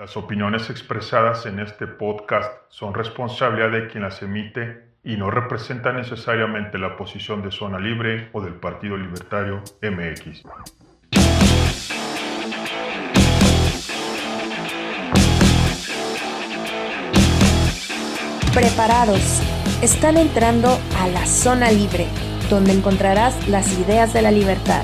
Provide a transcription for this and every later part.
Las opiniones expresadas en este podcast son responsabilidad de quien las emite y no representan necesariamente la posición de Zona Libre o del Partido Libertario MX. Preparados. Están entrando a la Zona Libre, donde encontrarás las ideas de la libertad.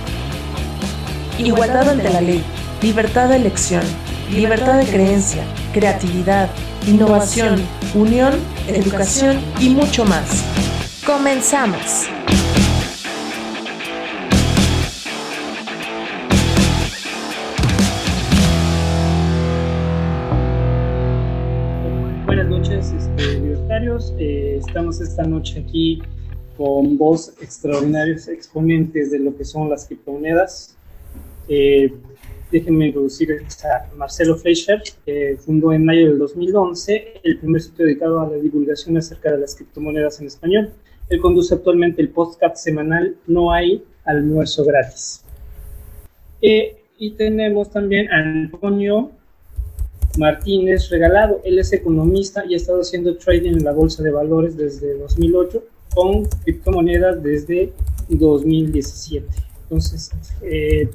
Igualdad ante la ley, libertad de elección libertad de creencia, creatividad, innovación, unión, educación y mucho más. Comenzamos. Buenas noches, este, libertarios. Eh, estamos esta noche aquí con dos extraordinarios exponentes de lo que son las criptomonedas. Eh, déjenme introducir a Marcelo Fleischer, que fundó en mayo del 2011 el primer sitio dedicado a la divulgación acerca de las criptomonedas en español. Él conduce actualmente el podcast semanal No hay almuerzo gratis. Eh, y tenemos también a Antonio Martínez Regalado. Él es economista y ha estado haciendo trading en la bolsa de valores desde 2008 con criptomonedas desde 2017. Entonces, eh,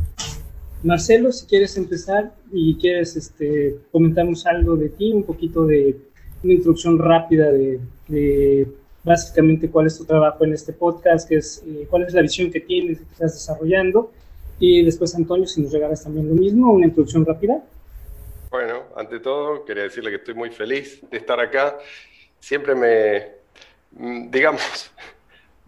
Marcelo, si quieres empezar y quieres este, comentarnos algo de ti, un poquito de una introducción rápida de, básicamente cuál es tu trabajo en este podcast, qué es, eh, cuál es la visión que tienes, que estás desarrollando. Y después, Antonio, si nos regalas también lo mismo, una introducción rápida. Bueno, ante todo, quería decirle que estoy muy feliz de estar acá. Siempre me, mm, digamos,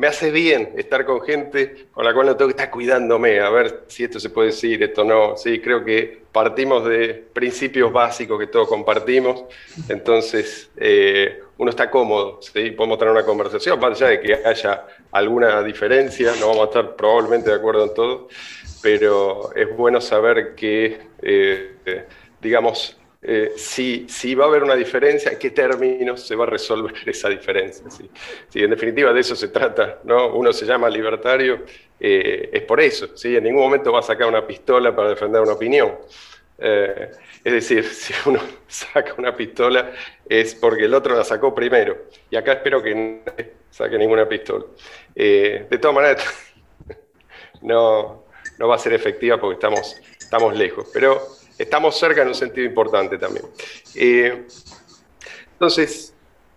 me hace bien estar con gente con la cual no tengo que estar cuidándome, a ver si esto se puede decir, esto no. Sí, creo que partimos de principios básicos que todos compartimos, entonces eh, uno está cómodo, ¿sí? podemos tener una conversación, más allá de que haya alguna diferencia, no vamos a estar probablemente de acuerdo en todo, pero es bueno saber que, eh, digamos, eh, si, si, va a haber una diferencia, en qué términos se va a resolver esa diferencia. ¿sí? en definitiva de eso se trata, ¿no? uno se llama libertario, eh, es por eso, ¿sí? en ningún momento va a sacar una pistola para defender una opinión. Eh, es decir, si uno saca una pistola es porque el otro la sacó primero. Y acá espero que no saque ninguna pistola. de todas maneras, no, va a ser efectiva porque estamos lejos. Pero estamos cerca en un sentido importante también. Eh, entonces,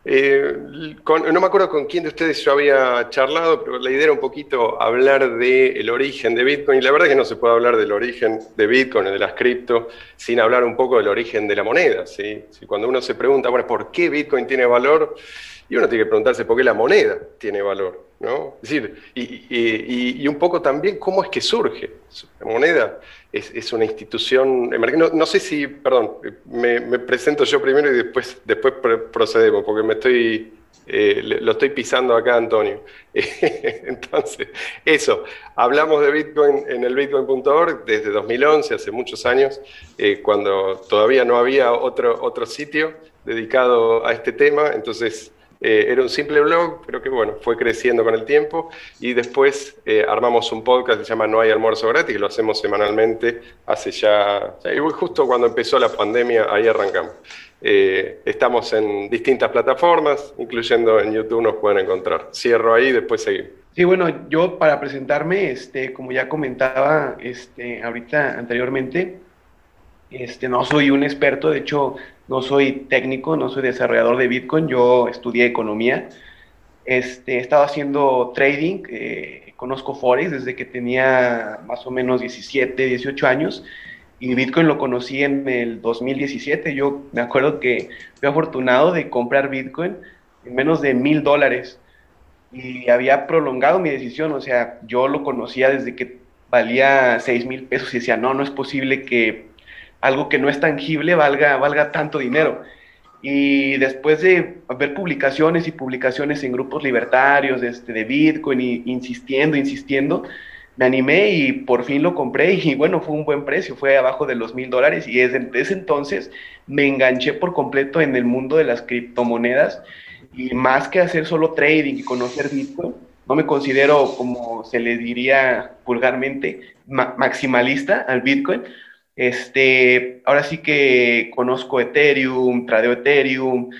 eh, no me acuerdo con quién de ustedes yo había charlado, pero la idea era un poquito hablar del origen de Bitcoin. La verdad es que no se puede hablar del origen de Bitcoin, de las cripto, sin hablar un poco del origen de la moneda. ¿sí? Cuando uno se pregunta, bueno, ¿por qué Bitcoin tiene valor? Y uno tiene que preguntarse por qué la moneda tiene valor. ¿No? Es decir, y, un poco también cómo es que surge. La moneda es, una institución, no, no, sé si, perdón, me, presento yo primero y después, después procedemos, porque me estoy, eh, lo estoy pisando acá, Antonio. Entonces, eso, hablamos de Bitcoin en el bitcoin.org desde 2011, hace muchos años, eh, cuando todavía no había otro, otro sitio dedicado a este tema, entonces eh, era un simple blog, pero que bueno, fue creciendo con el tiempo y después eh, armamos un podcast que se llama No hay almuerzo gratis, que lo hacemos semanalmente hace ya, y justo cuando empezó la pandemia, ahí arrancamos. Eh, estamos en distintas plataformas, incluyendo en YouTube nos pueden encontrar. Cierro ahí, después seguimos. Sí, bueno, yo para presentarme, este, como ya comentaba este, ahorita anteriormente, este, no soy un experto, de hecho no soy técnico, no soy desarrollador de Bitcoin, yo estudié economía. Este, he estado haciendo trading, eh, conozco Forex desde que tenía más o menos 17, 18 años y Bitcoin lo conocí en el 2017. Yo me acuerdo que fui afortunado de comprar Bitcoin en menos de mil dólares y había prolongado mi decisión, o sea, yo lo conocía desde que valía 6 mil pesos y decía, no, no es posible que algo que no es tangible valga, valga tanto dinero. Y después de ver publicaciones y publicaciones en grupos libertarios este, de Bitcoin, insistiendo, insistiendo, me animé y por fin lo compré y bueno, fue un buen precio, fue abajo de los mil dólares y desde ese entonces me enganché por completo en el mundo de las criptomonedas y más que hacer solo trading y conocer Bitcoin, no me considero como se le diría vulgarmente maximalista al Bitcoin, Este, ahora sí que conozco Ethereum, tradeo Ethereum,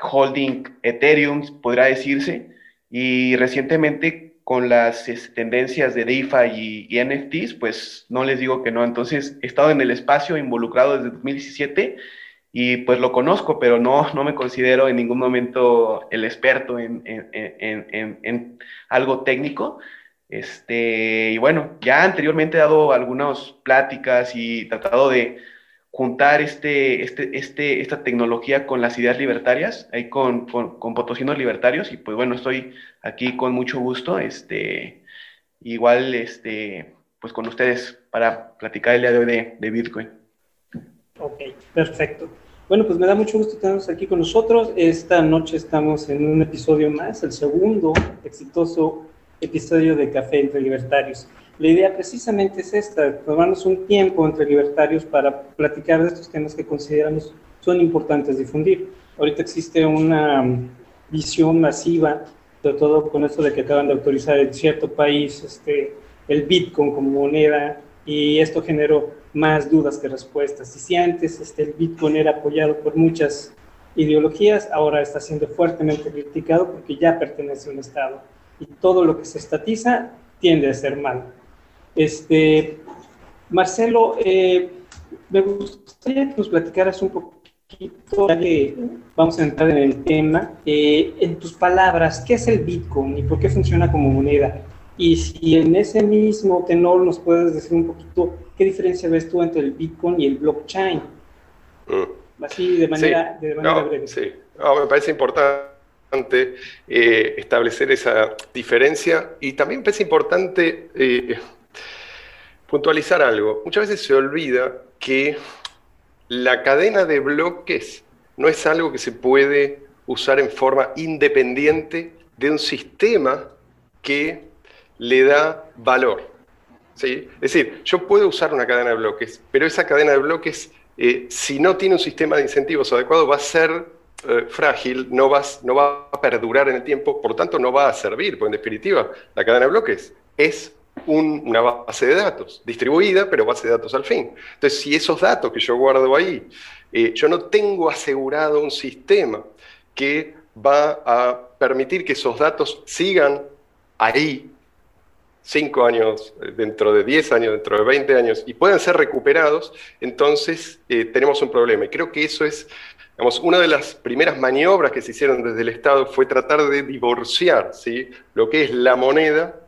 holding Ethereum, podrá decirse, y recientemente con las este, tendencias de DeFi y, NFTs, pues no les digo que no. Entonces, he estado en el espacio involucrado desde 2017 y pues lo conozco, pero no, no me considero en ningún momento el experto en, en, en, en algo técnico. Este, y bueno, ya anteriormente he dado algunas pláticas y tratado de juntar este, este, este, esta tecnología con las ideas libertarias, ahí con, con, potosinos libertarios, y pues bueno, estoy aquí con mucho gusto, este, igual, este, pues con ustedes para platicar el día de hoy de, de Bitcoin. Ok, perfecto. Bueno, pues me da mucho gusto tenerlos aquí con nosotros. Esta noche estamos en un episodio más, el segundo exitoso episodio de Café entre Libertarios. La idea precisamente es esta, tomarnos un tiempo entre libertarios para platicar de estos temas que consideramos son importantes difundir. Ahorita existe una visión masiva, sobre todo con esto de que acaban de autorizar en cierto país este, el Bitcoin como moneda y esto generó más dudas que respuestas. Y si antes este, el Bitcoin era apoyado por muchas ideologías, ahora está siendo fuertemente criticado porque ya pertenece a un Estado y todo lo que se estatiza tiende a ser mal. Este, Marcelo, eh, me gustaría que nos platicaras un poquito, ya que vamos a entrar en el tema, eh, en tus palabras, ¿qué es el Bitcoin y por qué funciona como moneda? Y si en ese mismo tenor nos puedes decir un poquito qué diferencia ves tú entre el Bitcoin y el blockchain. Mm. Así de manera, de manera breve. Sí, me parece importante eh, establecer esa diferencia y también parece importante eh, puntualizar algo. Muchas veces se olvida que la cadena de bloques no es algo que se puede usar en forma independiente de un sistema que le da valor. ¿sí? Es decir, yo puedo usar una cadena de bloques, pero esa cadena de bloques, eh, si no tiene un sistema de incentivos adecuado, va a ser eh, frágil, no, no va a perdurar en el tiempo, por lo tanto no va a servir, porque en definitiva la cadena de bloques es una base de datos, distribuida, pero base de datos al fin. Entonces, si esos datos que yo guardo ahí, eh, yo no tengo asegurado un sistema que va a permitir que esos datos sigan ahí cinco años, eh, dentro de 10 años, dentro de 20 años, y puedan ser recuperados, entonces tenemos un problema. Y creo que eso es una de las primeras maniobras que se hicieron desde el Estado fue tratar de divorciar ¿sí? lo que es la moneda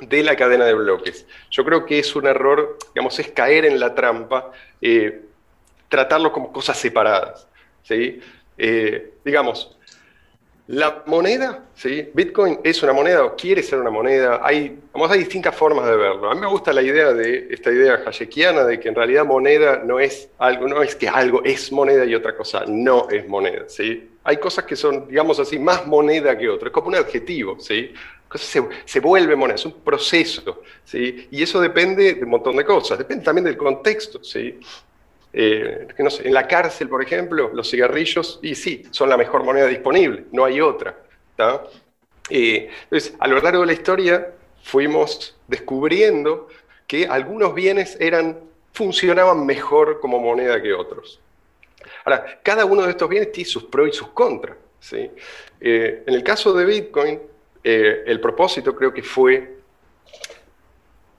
de la cadena de bloques. Yo creo que es un error, digamos, es caer en la trampa, eh, tratarlo como cosas separadas. ¿sí? Eh, digamos, la moneda, ¿sí? Bitcoin es una moneda o quiere ser una moneda. Hay, vamos, hay distintas formas de verlo. A mí me gusta la idea de esta idea hayekiana de que en realidad moneda no es algo, no es que algo es moneda y otra cosa no es moneda. ¿sí? Hay cosas que son, digamos así, más moneda que otra. Es como un adjetivo. ¿sí? Se, se, vuelve moneda, es un proceso. ¿sí? Y eso depende de un montón de cosas. Depende también del contexto. ¿sí? Eh, en la cárcel, por ejemplo, los cigarrillos, y sí, son la mejor moneda disponible, no hay otra. Eh, entonces, a lo largo de la historia fuimos descubriendo que algunos bienes eran, funcionaban mejor como moneda que otros. Ahora, cada uno de estos bienes tiene sus pros y sus contras. ¿sí? Eh, en el caso de Bitcoin, el propósito creo que fue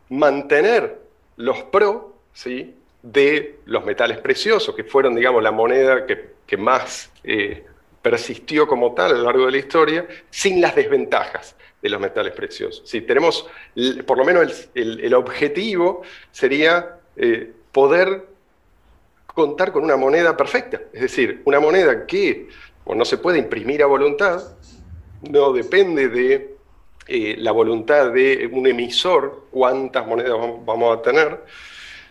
mantener los pros ¿sí? De los metales preciosos, que fueron, digamos, la moneda que, más eh, persistió como tal a lo largo de la historia, sin las desventajas de los metales preciosos. Si tenemos, por lo menos el, objetivo sería eh, poder contar con una moneda perfecta, es decir, una moneda que no se puede imprimir a voluntad, no depende de eh, la voluntad de un emisor cuántas monedas vamos a tener,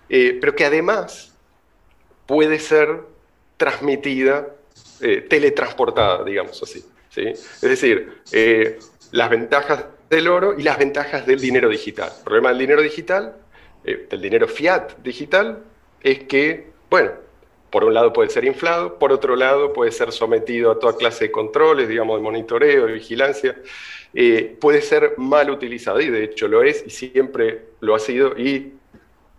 eh, pero que además puede ser transmitida, eh, teletransportada, digamos así. ¿sí? Es decir, eh, las ventajas del oro y las ventajas del dinero digital. El problema del dinero digital, del dinero fiat digital, es que, bueno, por un lado puede ser inflado, por otro lado puede ser sometido a toda clase de controles, digamos, de monitoreo, de vigilancia, puede ser mal utilizado, y de hecho lo es, y siempre lo ha sido, y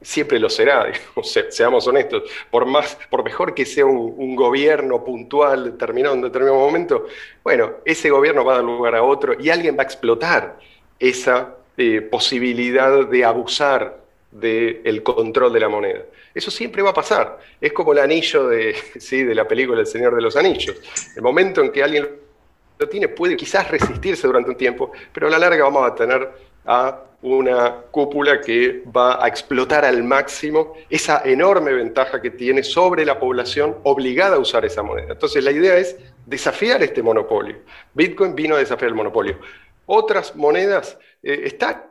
siempre lo será, seamos honestos, por, más, por mejor que sea un, gobierno puntual determinado en determinado momento, bueno, ese gobierno va a dar lugar a otro y alguien va a explotar esa eh, posibilidad de abusar del control de la moneda. Eso siempre va a pasar. Es como el anillo de, ¿sí? de la película El Señor de los Anillos. El momento en que alguien lo tiene puede quizás resistirse durante un tiempo, pero a la larga vamos a tener a una cúpula que va a explotar al máximo esa enorme ventaja que tiene sobre la población obligada a usar esa moneda. Entonces la idea es desafiar este monopolio. Bitcoin vino a desafiar el monopolio. Otras monedas eh, están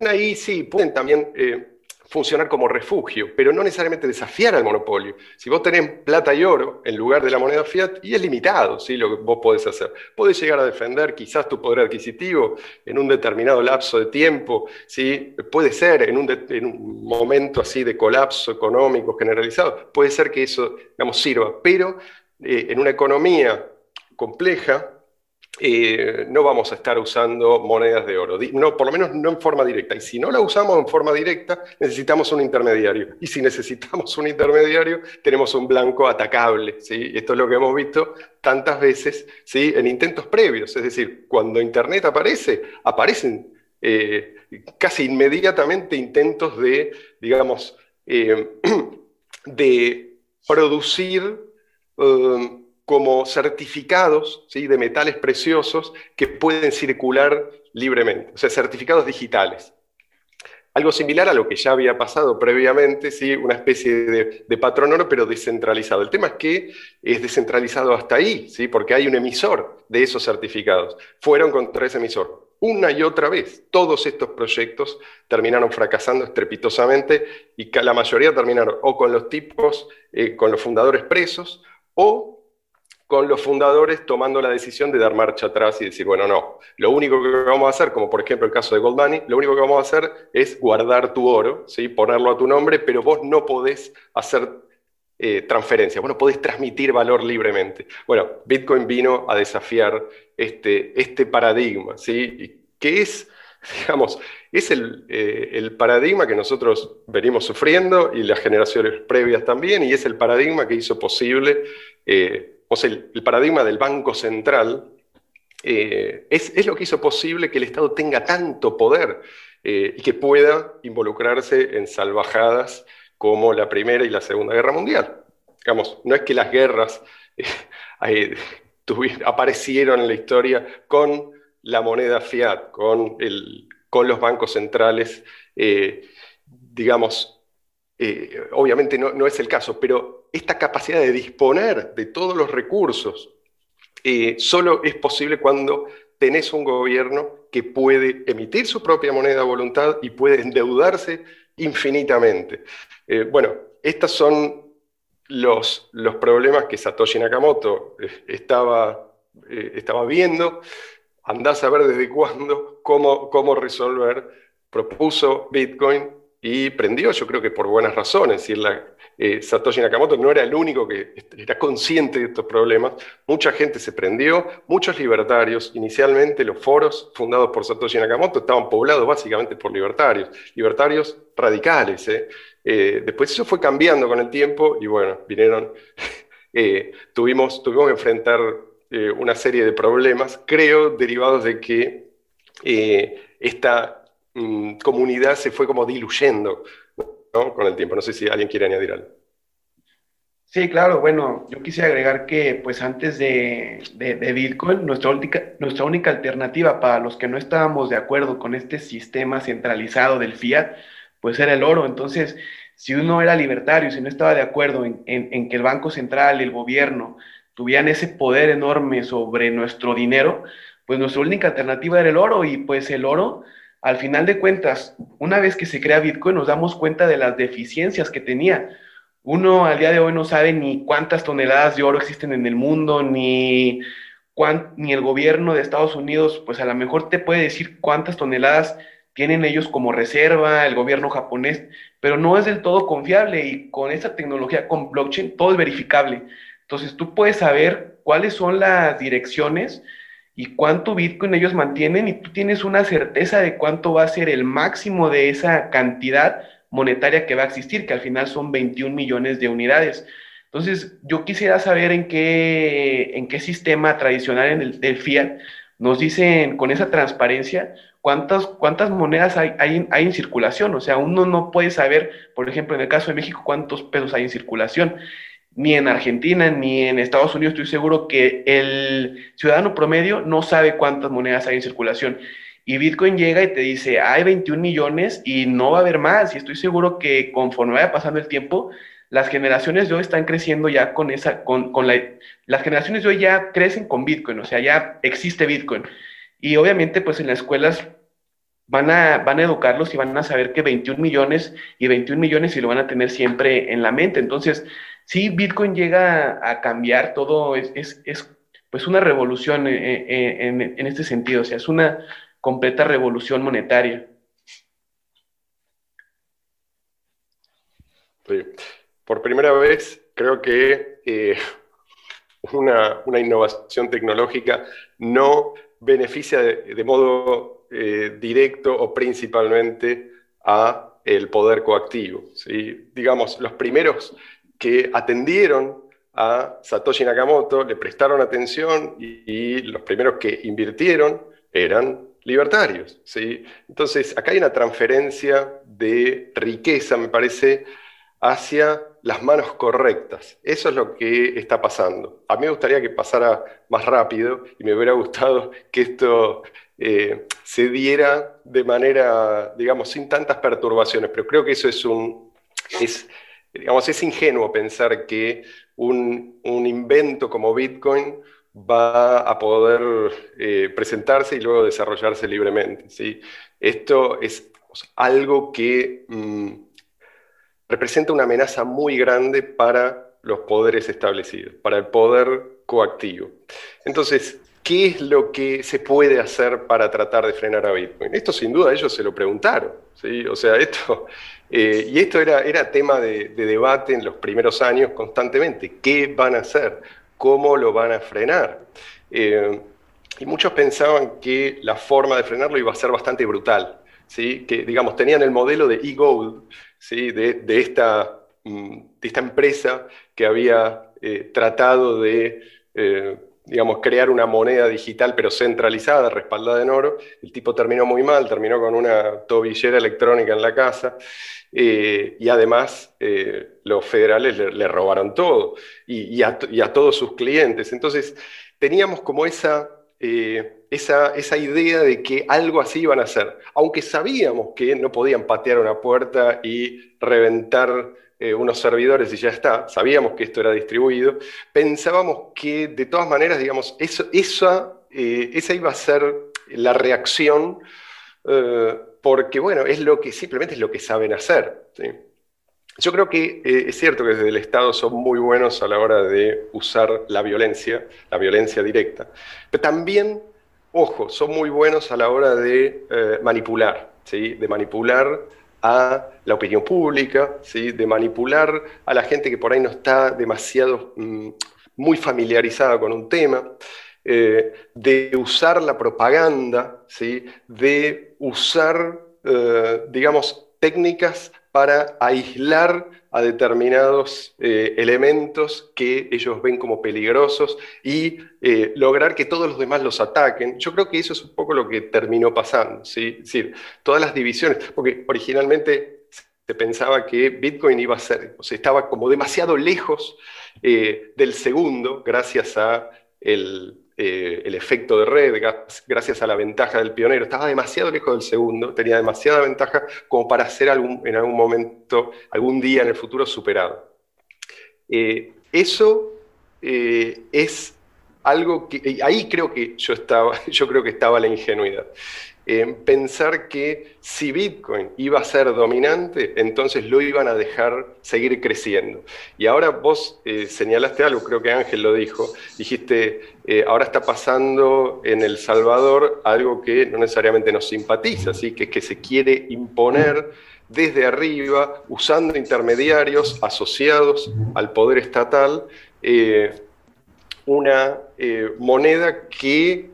ahí, sí, pueden también... Eh, funcionar como refugio, pero no necesariamente desafiar al monopolio. Si vos tenés plata y oro en lugar de la moneda fiat, y es limitado ¿sí? lo que vos podés hacer. Podés llegar a defender quizás tu poder adquisitivo en un determinado lapso de tiempo, ¿sí? puede ser en un, momento así de colapso económico generalizado, puede ser que eso digamos, sirva, pero eh, en una economía compleja, eh, no vamos a estar usando monedas de oro, no, por lo menos no en forma directa. Y si no la usamos en forma directa, necesitamos un intermediario. Y si necesitamos un intermediario, tenemos un blanco atacable. ¿sí? Esto es lo que hemos visto tantas veces ¿sí? en intentos previos. Es decir, cuando Internet aparece, aparecen eh, casi inmediatamente intentos de, digamos, eh, de producir como certificados de metales preciosos que pueden circular libremente, o sea, certificados digitales. Algo similar a lo que ya había pasado previamente, ¿sí? una especie de, de patrón oro, pero descentralizado. El tema es que es descentralizado hasta ahí, ¿sí? porque hay un emisor de esos certificados. Fueron contra ese emisor. Una y otra vez, todos estos proyectos terminaron fracasando estrepitosamente y la mayoría terminaron o con los tipos, eh, con los fundadores presos, o con los fundadores tomando la decisión de dar marcha atrás y decir, bueno, no, lo único que vamos a hacer, como por ejemplo el caso de Gold Money, lo único que vamos a hacer es guardar tu oro, ¿sí? ponerlo a tu nombre, pero vos no podés hacer eh, transferencias, vos no podés transmitir valor libremente. Bueno, Bitcoin vino a desafiar este, este paradigma, ¿sí? que es, digamos, es el, eh, el, paradigma que nosotros venimos sufriendo y las generaciones previas también, y es el paradigma que hizo posible... Eh, o sea, el, paradigma del Banco Central eh, es, lo que hizo posible que el Estado tenga tanto poder eh, y que pueda involucrarse en salvajadas como la Primera y la Segunda Guerra Mundial. Digamos, no es que las guerras eh, aparecieron en la historia con la moneda fiat, con, con los bancos centrales, digamos, obviamente no, no es el caso, pero esta capacidad de disponer de todos los recursos eh, solo es posible cuando tenés un gobierno que puede emitir su propia moneda a voluntad y puede endeudarse infinitamente. Eh, bueno, estos son los, los, problemas que Satoshi Nakamoto eh, estaba, estaba viendo. Andás a ver desde cuándo, cómo, cómo resolver. Propuso Bitcoin y prendió, yo creo que por buenas razones. Y la, eh, Satoshi Nakamoto no era el único que era consciente de estos problemas. Mucha gente se prendió, muchos libertarios. Inicialmente los foros fundados por Satoshi Nakamoto estaban poblados básicamente por libertarios, libertarios radicales. ¿eh? Eh, después eso fue cambiando con el tiempo y bueno, vinieron, tuvimos, tuvimos que enfrentar una serie de problemas, creo, derivados de que esta mm, comunidad se fue como diluyendo con el tiempo. No sé si alguien quiere añadir algo. Sí, claro, bueno, yo quisiera agregar que pues antes de, Bitcoin, nuestra nuestra única alternativa para los que no estábamos de acuerdo con este sistema centralizado del fiat, pues era el oro. Entonces, si uno era libertario, si no estaba de acuerdo en, en que el Banco Central y el gobierno tuvieran ese poder enorme sobre nuestro dinero, pues nuestra única alternativa era el oro y pues el oro al final de cuentas, una vez que se crea Bitcoin, nos damos cuenta de las deficiencias que tenía. Uno al día de hoy no sabe ni cuántas toneladas de oro existen en el mundo, ni, ni el gobierno de Estados Unidos, pues a lo mejor te puede decir cuántas toneladas tienen ellos como reserva, el gobierno japonés, pero no es del todo confiable y con esa tecnología, con blockchain, todo es verificable. Entonces tú puedes saber cuáles son las direcciones y cuánto Bitcoin ellos mantienen y tú tienes una certeza de cuánto va a ser el máximo de esa cantidad monetaria que va a existir, que al final son 21 millones de unidades. Entonces, yo quisiera saber en qué, en qué sistema tradicional en el, fiat nos dicen con esa transparencia cuántas, cuántas monedas hay, hay, hay, en circulación. O sea, uno no puede saber, por ejemplo, en el caso de México, cuántos pesos hay en circulación. Ni en Argentina, ni en Estados Unidos estoy seguro que el ciudadano promedio no sabe cuántas monedas hay en circulación. Y Bitcoin llega y te dice, hay 21 millones y no va a haber más. Y estoy seguro que conforme vaya pasando el tiempo, las generaciones de hoy están creciendo ya con esa, con, con la, las generaciones de hoy ya crecen con Bitcoin, o sea, ya existe Bitcoin. Y obviamente, pues en las escuelas van a, van a educarlos y van a saber que 21 millones y 21 millones y lo van a tener siempre en la mente. Entonces, si Bitcoin llega a, cambiar todo, es, es, es, pues una revolución en, en, en este sentido, o sea, es una completa revolución monetaria. Sí. Por primera vez, creo que eh, una, una, innovación tecnológica no beneficia de, modo eh, directo o principalmente a el poder coactivo. ¿sí? Digamos, los primeros que atendieron a Satoshi Nakamoto le prestaron atención y, los primeros que invirtieron eran libertarios. ¿sí? Entonces, acá hay una transferencia de riqueza, me parece, hacia las manos correctas. Eso es lo que está pasando. A mí me gustaría que pasara más rápido y me hubiera gustado que esto eh, se diera de manera, digamos, sin tantas perturbaciones, pero creo que eso es un... Es, digamos, es ingenuo pensar que un, un invento como Bitcoin va a poder eh, presentarse y luego desarrollarse libremente. ¿sí? Esto es algo que mmm, representa una amenaza muy grande para los poderes establecidos, para el poder coactivo. Entonces, ¿qué es lo que se puede hacer para tratar de frenar a Bitcoin? Esto sin duda ellos se lo preguntaron, ¿sí? O sea, esto, eh, y esto era, era tema de, de, debate en los primeros años constantemente. ¿Qué van a hacer? ¿Cómo lo van a frenar? Eh, y muchos pensaban que la forma de frenarlo iba a ser bastante brutal, ¿sí? Que, digamos, tenían el modelo de e-gold, ¿sí? de, de, esta, mm, de, esta, empresa que había eh, tratado de, digamos, crear una moneda digital pero centralizada, respaldada en oro. El tipo terminó muy mal, terminó con una tobillera electrónica en la casa. Eh, y además eh, los federales le, robaron todo y, y, a, y, a, todos sus clientes. Entonces teníamos como esa, eh, esa, esa, idea de que algo así iban a hacer, aunque sabíamos que no podían patear una puerta y reventar eh, unos servidores y ya está, sabíamos que esto era distribuido, pensábamos que de todas maneras, digamos, eso, esa, eh, iba a ser la reacción, eh, porque bueno, es lo que simplemente es lo que saben hacer. ¿sí? Yo creo que eh, es cierto que desde el Estado son muy buenos a la hora de usar la violencia, la violencia directa, pero también, ojo, son muy buenos a la hora de manipular, ¿sí? de manipular a la opinión pública, ¿sí? de manipular a la gente que por ahí no está demasiado mm, muy familiarizada con un tema, eh, de usar la propaganda, ¿sí? de usar, eh, digamos, técnicas para aislar a determinados eh, elementos que ellos ven como peligrosos y eh, lograr que todos los demás los ataquen. Yo creo que eso es un poco lo que terminó pasando, ¿sí? Es decir, todas las divisiones, porque originalmente se pensaba que Bitcoin iba a ser, o sea, estaba como demasiado lejos eh, del segundo gracias a el, eh, el efecto de red, gracias a la ventaja del pionero. Estaba demasiado lejos del segundo, tenía demasiada ventaja como para ser algún, en algún momento, algún día en el futuro superado. Eh, eso eh, es algo que, ahí creo que yo estaba, yo creo que estaba la ingenuidad en pensar que si Bitcoin iba a ser dominante, entonces lo iban a dejar seguir creciendo. Y ahora vos eh, señalaste algo, creo que Ángel lo dijo, dijiste, eh, ahora está pasando en El Salvador algo que no necesariamente nos simpatiza, ¿sí? que es que se quiere imponer desde arriba, usando intermediarios asociados al poder estatal, eh, una moneda que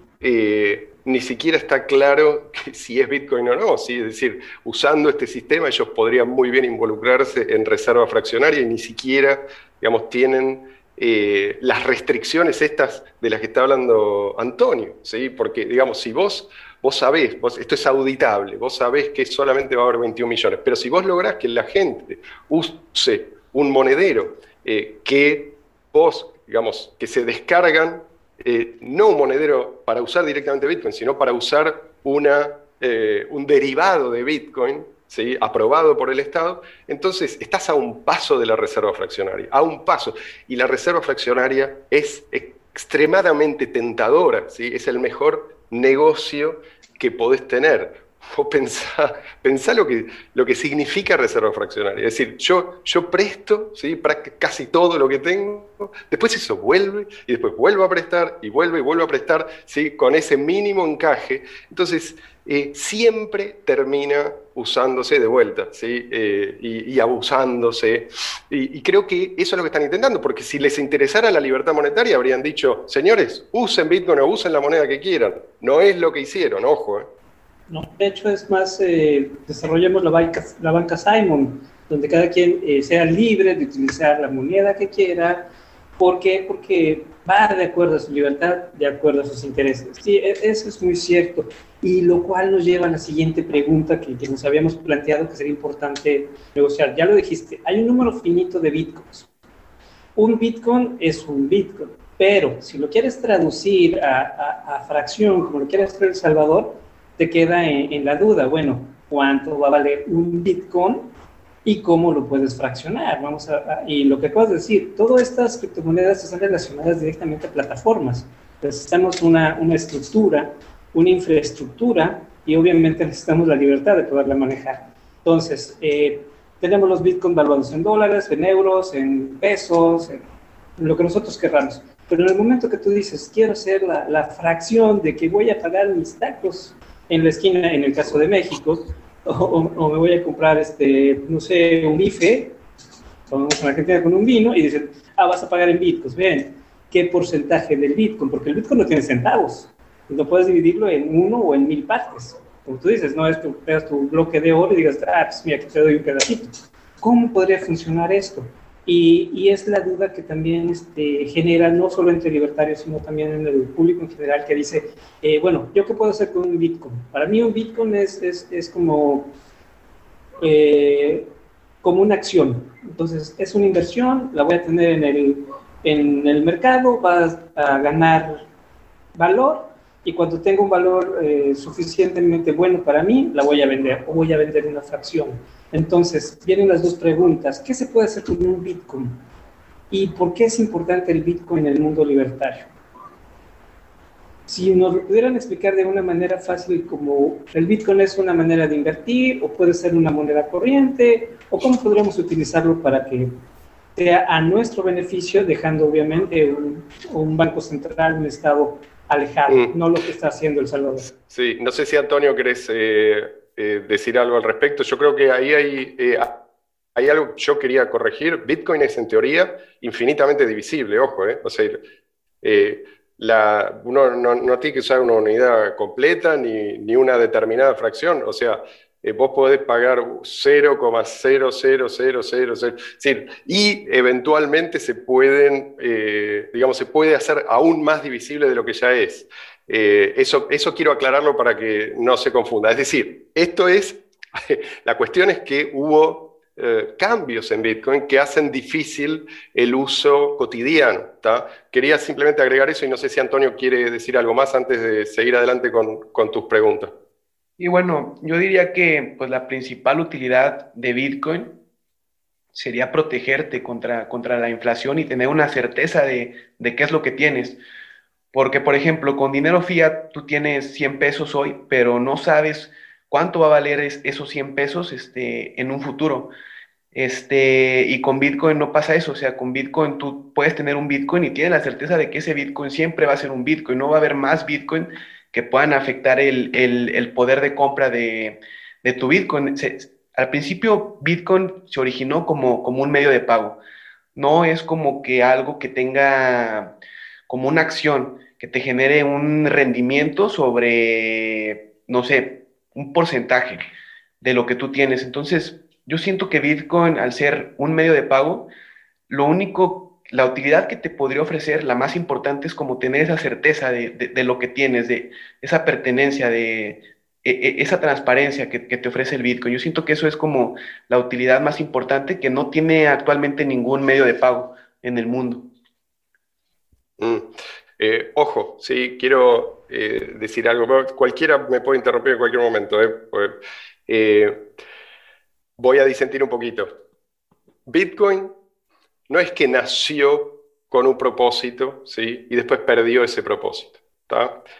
ni siquiera está claro si es Bitcoin o no. ¿sí? Es decir, usando este sistema ellos podrían muy bien involucrarse en reserva fraccionaria y ni siquiera, digamos, tienen eh, las restricciones estas de las que está hablando Antonio. ¿sí? Porque, digamos, si vos, vos sabés, esto es auditable, vos sabés que solamente va a haber 21 millones, pero si vos lográs que la gente use un monedero eh, que vos, digamos, que se descargan eh, no un monedero para usar directamente Bitcoin, sino para usar una, eh, un derivado de Bitcoin, ¿sí? aprobado por el Estado, entonces estás a un paso de la reserva fraccionaria, a un paso. Y la reserva fraccionaria es extremadamente tentadora, ¿sí? es el mejor negocio que podés tener vos pensá, lo, que, lo que significa reserva fraccionaria. Es decir, yo, yo presto ¿sí? casi todo lo que tengo, después eso vuelve y después vuelvo a prestar y vuelve y vuelvo a prestar ¿sí? con ese mínimo encaje. Entonces, eh, siempre termina usándose de vuelta ¿sí? Eh, y, abusándose. Y, creo que eso es lo que están intentando, porque si les interesara la libertad monetaria, habrían dicho, señores, usen Bitcoin o usen la moneda que quieran. No es lo que hicieron, ojo. ¿eh? No, de hecho es más, eh, desarrollemos la banca, la banca Simon, donde cada quien eh, sea libre de utilizar la moneda que quiera. ¿Por qué? Porque va de acuerdo a su libertad, de acuerdo a sus intereses. Sí, e, eso es muy cierto. Y lo cual nos lleva a la siguiente pregunta que, que nos habíamos planteado que sería importante negociar. Ya lo dijiste, hay un número finito de bitcoins. Un bitcoin es un bitcoin, pero si lo quieres traducir a, a, a fracción, como lo quiere hacer El Salvador, te queda en, la duda, bueno, ¿cuánto va a valer un Bitcoin y cómo lo puedes fraccionar? Vamos a, y lo que acabas de decir, todas estas criptomonedas están relacionadas directamente a plataformas. Necesitamos una, una estructura, una infraestructura y obviamente necesitamos la libertad de poderla manejar. Entonces, eh, tenemos los bitcoins valuados en dólares, en euros, en pesos, en lo que nosotros querramos. Pero en el momento que tú dices, quiero hacer la, la fracción de que voy a pagar mis tacos en la esquina, en el caso de México, o, me voy a comprar, este, no sé, un bife, vamos a Argentina con un vino, y dicen, ah, vas a pagar en bitcoins, ven, ¿qué porcentaje del bitcoin? Porque el bitcoin no tiene centavos, no puedes dividirlo en uno o en mil partes. Como tú dices, no es pegas tu bloque de oro y digas, ah, pues mira, aquí te doy un pedacito. ¿Cómo podría funcionar esto? Y, es la duda que también este, genera no solo entre libertarios, sino también en el público en general que dice, eh, bueno, ¿yo qué puedo hacer con un Bitcoin? Para mí un Bitcoin es, es, es como, eh, como una acción. Entonces, es una inversión, la voy a tener en el, en el mercado, va a ganar valor y cuando tenga un valor eh, suficientemente bueno para mí, la voy a vender o voy a vender una fracción. Entonces, vienen las dos preguntas. ¿Qué se puede hacer con un Bitcoin? ¿Y por qué es importante el Bitcoin en el mundo libertario? Si nos pudieran explicar de una manera fácil como el Bitcoin es una manera de invertir o puede ser una moneda corriente o cómo podríamos utilizarlo para que sea a nuestro beneficio, dejando obviamente un, banco central, un Estado alejado, mm. no lo que está haciendo El Salvador. Sí, no sé si Antonio querés eh, eh, decir algo al respecto. Yo creo que ahí hay, eh, hay algo que yo quería corregir. Bitcoin es en teoría infinitamente divisible, ojo, ¿eh? O sea, eh, la, uno no, tiene que usar una unidad completa ni, ni una determinada fracción. O sea, vos podés pagar 0,00000, y eventualmente se pueden, digamos, se puede hacer aún más divisible de lo que ya es. Eh, eso, eso quiero aclararlo para que no se confunda. Es decir, esto es, la cuestión es que hubo eh, cambios en Bitcoin que hacen difícil el uso cotidiano. Quería simplemente agregar eso y no sé si Antonio quiere decir algo más antes de seguir adelante con, con tus preguntas. Y bueno, yo diría que pues, la principal utilidad de Bitcoin sería protegerte contra, contra la inflación y tener una certeza de, de qué es lo que tienes. Porque, por ejemplo, con dinero fiat tú tienes 100 pesos hoy, pero no sabes cuánto va a valer esos 100 pesos este, en un futuro. Este, y con Bitcoin no pasa eso, o sea, con Bitcoin tú puedes tener un Bitcoin y tienes la certeza de que ese Bitcoin siempre va a ser un Bitcoin, no va a haber más Bitcoin que puedan afectar el, poder de compra de, tu Bitcoin. al principio Bitcoin se originó como, como un medio de pago, no es como que algo que tenga como una acción que te genere un rendimiento sobre, no sé, un porcentaje de lo que tú tienes. Entonces, yo siento que Bitcoin, al ser un medio de pago, lo único, la utilidad que te podría ofrecer, la más importante, es como tener esa certeza de, lo que tienes, de esa pertenencia, de e, e, esa transparencia que, te ofrece el Bitcoin. Yo siento que eso es como la utilidad más importante que no tiene actualmente ningún medio de pago en el mundo. Mm. Eh, ojo, sí, quiero eh, decir algo. Cualquiera me puede interrumpir en cualquier momento. Eh, voy a disentir un poquito. Bitcoin no es que nació con un propósito, ¿sí? Y después perdió ese propósito.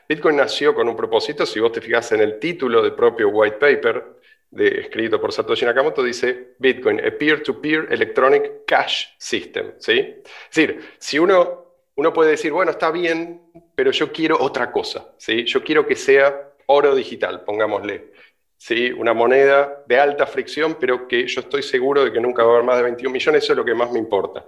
Bitcoin nació con un propósito. Si vos te fijas en el título del propio white paper de, escrito por Satoshi Nakamoto, dice Bitcoin, a peer-to-peer electronic cash system. ¿sí? Es decir, si uno uno puede decir, bueno, está bien, pero yo quiero otra cosa, ¿sí? Yo quiero que sea oro digital, pongámosle, ¿sí? Una moneda de alta fricción, pero que yo estoy seguro de que nunca va a haber más de 21 millones, eso es lo que más me importa.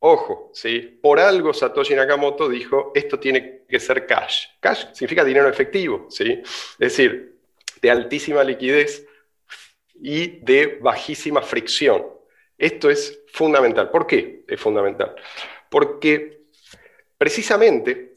Ojo, ¿sí? Por algo Satoshi Nakamoto dijo, esto tiene que ser cash. Cash significa dinero efectivo, ¿sí? Es decir, de altísima liquidez y de bajísima fricción. Esto es fundamental. ¿Por qué es fundamental? Porque Precisamente,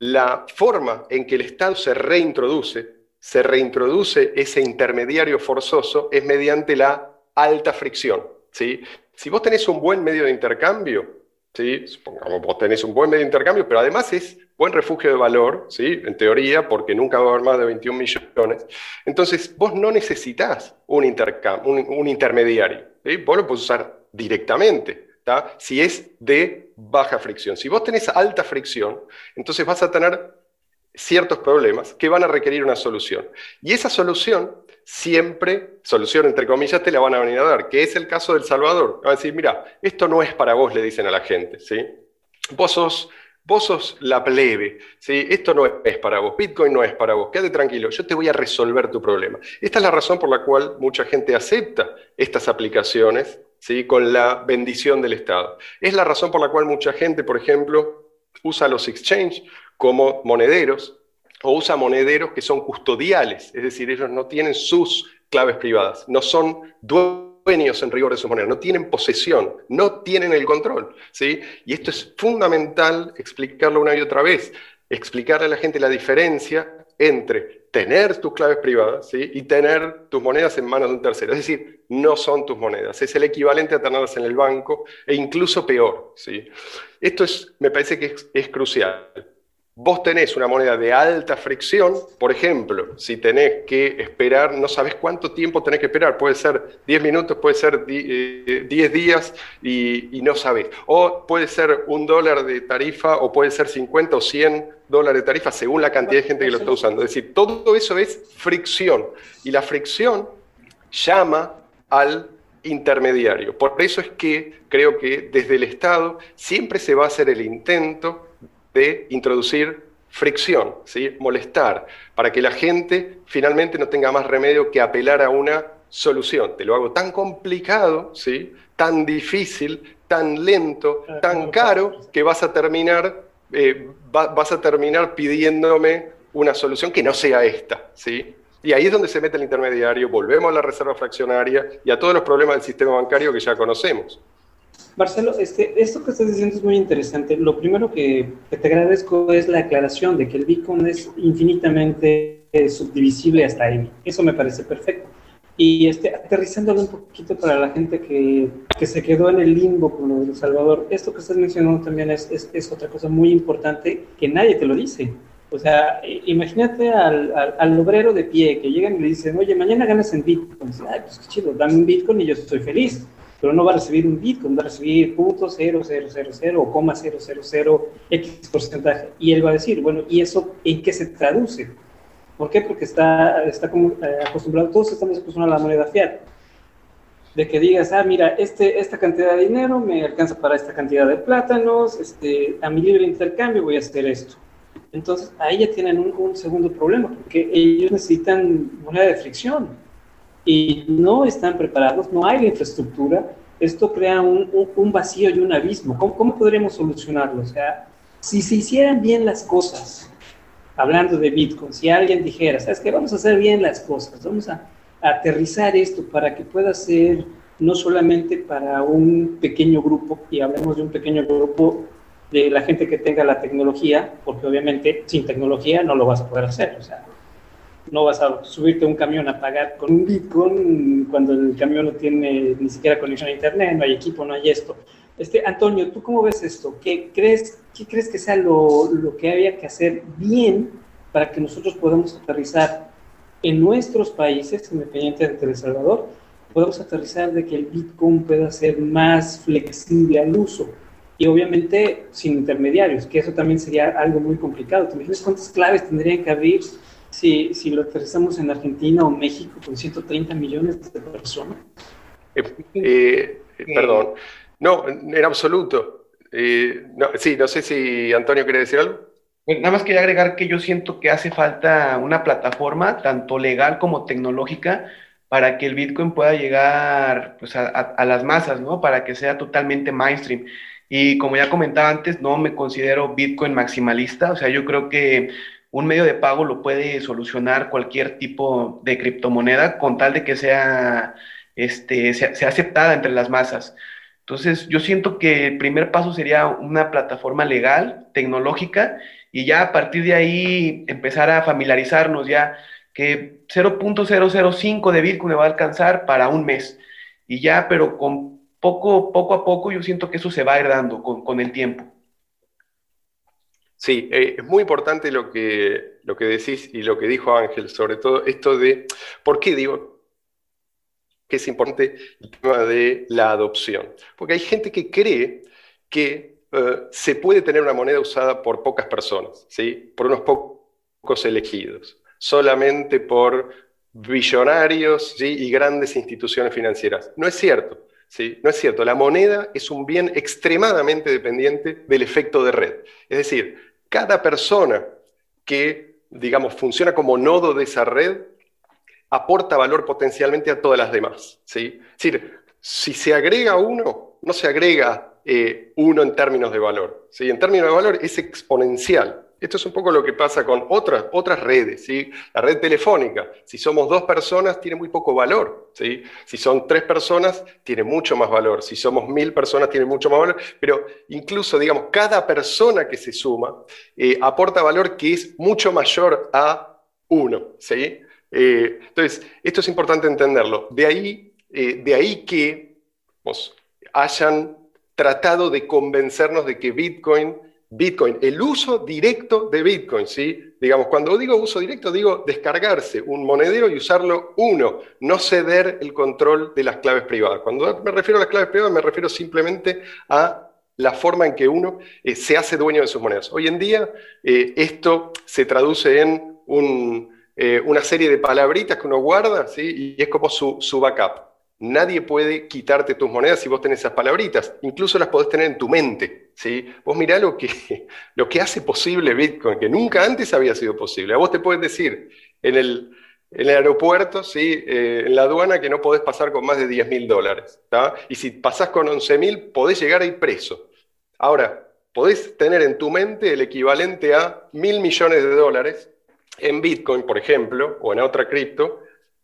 la forma en que el Estado se reintroduce, se reintroduce ese intermediario forzoso, es mediante la alta fricción. ¿sí? Si vos tenés un buen medio de intercambio, ¿sí? supongamos vos tenés un buen medio de intercambio, pero además es buen refugio de valor, ¿sí? en teoría, porque nunca va a haber más de 21 millones, entonces vos no necesitas un, un, intermediario, vos lo podés usar directamente si es de baja fricción. Si vos tenés alta fricción, entonces vas a tener ciertos problemas que van a requerir una solución. Y esa solución siempre, solución entre comillas, te la van a venir a dar, que es el caso del Salvador. Van a decir, mira, esto no es para vos, le dicen a la gente, ¿sí? Vos sos, la plebe, ¿sí? Esto no es para vos, Bitcoin no es para vos, quédate tranquilo, yo te voy a resolver tu problema. Esta es la razón por la cual mucha gente acepta estas aplicaciones con la bendición del Estado. Es la razón por la cual mucha gente, por ejemplo, usa los exchange como monederos o usa monederos que son custodiales, es decir, ellos no tienen sus claves privadas, no son dueños en rigor de sus monedas, no tienen posesión, no tienen el control. ¿sí? Y esto es fundamental explicarlo una y otra vez, explicarle a la gente la diferencia entre tener tus claves privadas ¿sí? y tener tus monedas en manos de un tercero. Es decir, no son tus monedas, es el equivalente a tenerlas en el banco e incluso peor. ¿sí? Esto es, me parece que es crucial vos tenés una moneda de alta fricción, por ejemplo, si tenés que esperar, no sabes cuánto tiempo tenés que esperar, puede ser 10 minutos, puede ser 10 eh, días y, no sabés. O puede ser un dólar de tarifa, o puede ser 50 o 100 dólares de tarifa, según la cantidad de gente que lo está usando. Es decir, todo eso es fricción. Y la fricción llama al intermediario. Por eso es que creo que desde el Estado siempre se va a hacer el intento de introducir fricción, ¿sí? molestar, para que la gente finalmente no tenga más remedio que apelar a una solución. Te lo hago tan complicado, ¿sí? tan difícil, tan lento, tan caro, que vas a terminar, eh, vas a terminar pidiéndome una solución que no sea esta. ¿sí? Y ahí es donde se mete el intermediario, volvemos a la reserva fraccionaria y a todos los problemas del sistema bancario que ya conocemos. Marcelo, este, esto que estás diciendo es muy interesante. Lo primero que, te agradezco es la aclaración de que el Bitcoin es infinitamente subdivisible hasta ahí. Eso me parece perfecto. Y este, aterrizándolo un poquito para la gente que, que, se quedó en el limbo con lo de El Salvador, esto que estás mencionando también es, es, otra cosa muy importante que nadie te lo dice. O sea, imagínate al, al, obrero de pie que llegan y le dicen, oye, mañana ganas en Bitcoin. Dice, Ay, pues qué chido, dame un Bitcoin y yo estoy feliz pero no va a recibir un Bitcoin, va a recibir punto o coma X porcentaje. Y él va a decir, bueno, ¿y eso en qué se traduce? ¿Por qué? Porque está, está como, eh, acostumbrado, todos estamos acostumbrados a la moneda fiat. De que digas, ah, mira, este, esta cantidad de dinero me alcanza para esta cantidad de plátanos, este, a mi libre intercambio voy a hacer esto. Entonces, ahí ya tienen un, un segundo problema, porque ellos necesitan moneda de fricción y no están preparados, no hay la infraestructura, esto crea un, un, vacío y un abismo. ¿Cómo, ¿Cómo, podremos solucionarlo? O sea, si se hicieran bien las cosas, hablando de Bitcoin, si alguien dijera, ¿sabes qué? Vamos a hacer bien las cosas, vamos a, aterrizar esto para que pueda ser no solamente para un pequeño grupo, y hablemos de un pequeño grupo de la gente que tenga la tecnología, porque obviamente sin tecnología no lo vas a poder hacer, o sea, no vas a subirte a un camión a pagar con un Bitcoin cuando el camión no tiene ni siquiera conexión a internet, no hay equipo, no hay esto. Este, Antonio, ¿tú cómo ves esto? ¿Qué crees, qué crees que sea lo, lo que había que hacer bien para que nosotros podamos aterrizar en nuestros países, independientemente de El Salvador, podamos aterrizar de que el Bitcoin pueda ser más flexible al uso? Y obviamente sin intermediarios, que eso también sería algo muy complicado. ¿Te imaginas cuántas claves tendrían que abrir si, si lo aterrizamos en Argentina o México con 130 millones de personas. Eh, eh, perdón, no, en absoluto. Eh, no, sí, no sé si Antonio quiere decir algo. Nada más quería agregar que yo siento que hace falta una plataforma, tanto legal como tecnológica, para que el Bitcoin pueda llegar pues, a, a, las masas, ¿no? Para que sea totalmente mainstream. Y como ya comentaba antes, no me considero Bitcoin maximalista, o sea, yo creo que un medio de pago lo puede solucionar cualquier tipo de criptomoneda con tal de que sea, este, sea, aceptada entre las masas. Entonces, yo siento que el primer paso sería una plataforma legal, tecnológica, y ya a partir de ahí empezar a familiarizarnos ya que 0.005 de Bitcoin va a alcanzar para un mes. Y ya, pero con poco, poco a poco, yo siento que eso se va a ir dando con, con el tiempo. Sí, eh, es muy importante lo que, lo que decís y lo que dijo Ángel, sobre todo esto de, ¿por qué digo que es importante el tema de la adopción? Porque hay gente que cree que eh, se puede tener una moneda usada por pocas personas, ¿sí? por unos pocos elegidos, solamente por billonarios y grandes instituciones financieras. No es cierto. ¿Sí? No es cierto, la moneda es un bien extremadamente dependiente del efecto de red. Es decir, cada persona que, digamos, funciona como nodo de esa red, aporta valor potencialmente a todas las demás. ¿sí? Es decir, si se agrega uno, no se agrega eh, uno en términos de valor. ¿sí? En términos de valor es exponencial. Esto es un poco lo que pasa con otras, otras redes. ¿sí? La red telefónica, si somos dos personas, tiene muy poco valor. Si son tres personas, tiene mucho más valor. Si somos mil personas, tiene mucho más valor. Pero incluso, digamos, cada persona que se suma eh, aporta valor que es mucho mayor a uno. ¿sí? Eh, entonces, esto es importante entenderlo. De ahí, eh, de ahí que hayan tratado de convencernos de que Bitcoin Bitcoin, el uso directo de Bitcoin, ¿sí? Digamos, cuando digo uso directo, digo descargarse un monedero y usarlo uno, no ceder el control de las claves privadas. Cuando me refiero a las claves privadas, me refiero simplemente a la forma en que uno eh, se hace dueño de sus monedas. Hoy en día, eh, esto se traduce en eh, una serie de palabritas que uno guarda, ¿sí? Y es como su, su backup. Nadie puede quitarte tus monedas si vos tenés esas palabritas. Incluso las podés tener en tu mente. ¿sí? Vos mirá lo que, lo que hace posible Bitcoin, que nunca antes había sido posible. A vos te pueden decir en el, aeropuerto, ¿sí? Eh, en la aduana, que no podés pasar con más de 10 mil dólares. Y si pasás con 11 mil, podés llegar a ir preso. Ahora, podés tener en tu mente el equivalente a mil millones de dólares en Bitcoin, por ejemplo, o en otra cripto,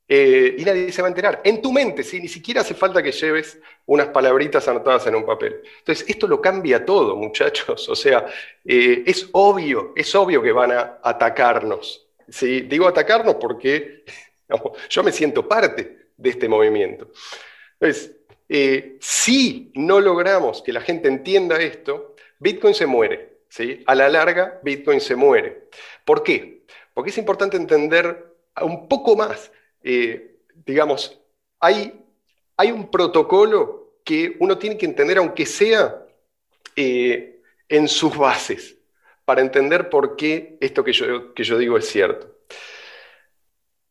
eh, y nadie se va a enterar. En tu mente, ¿sí? ni siquiera hace falta que lleves unas palabritas anotadas en un papel. Entonces, esto lo cambia todo, muchachos. O sea, eh, es obvio, es obvio que van a atacarnos. ¿sí? Digo atacarnos porque yo me siento parte de este movimiento. Entonces, eh, si no logramos que la gente entienda esto, Bitcoin se muere. ¿sí? A la larga, Bitcoin se muere. ¿Por qué? Porque es importante entender un poco más eh, digamos, hay, hay un protocolo que uno tiene que entender, aunque sea eh, en sus bases, para entender por qué esto que yo, que yo digo es cierto.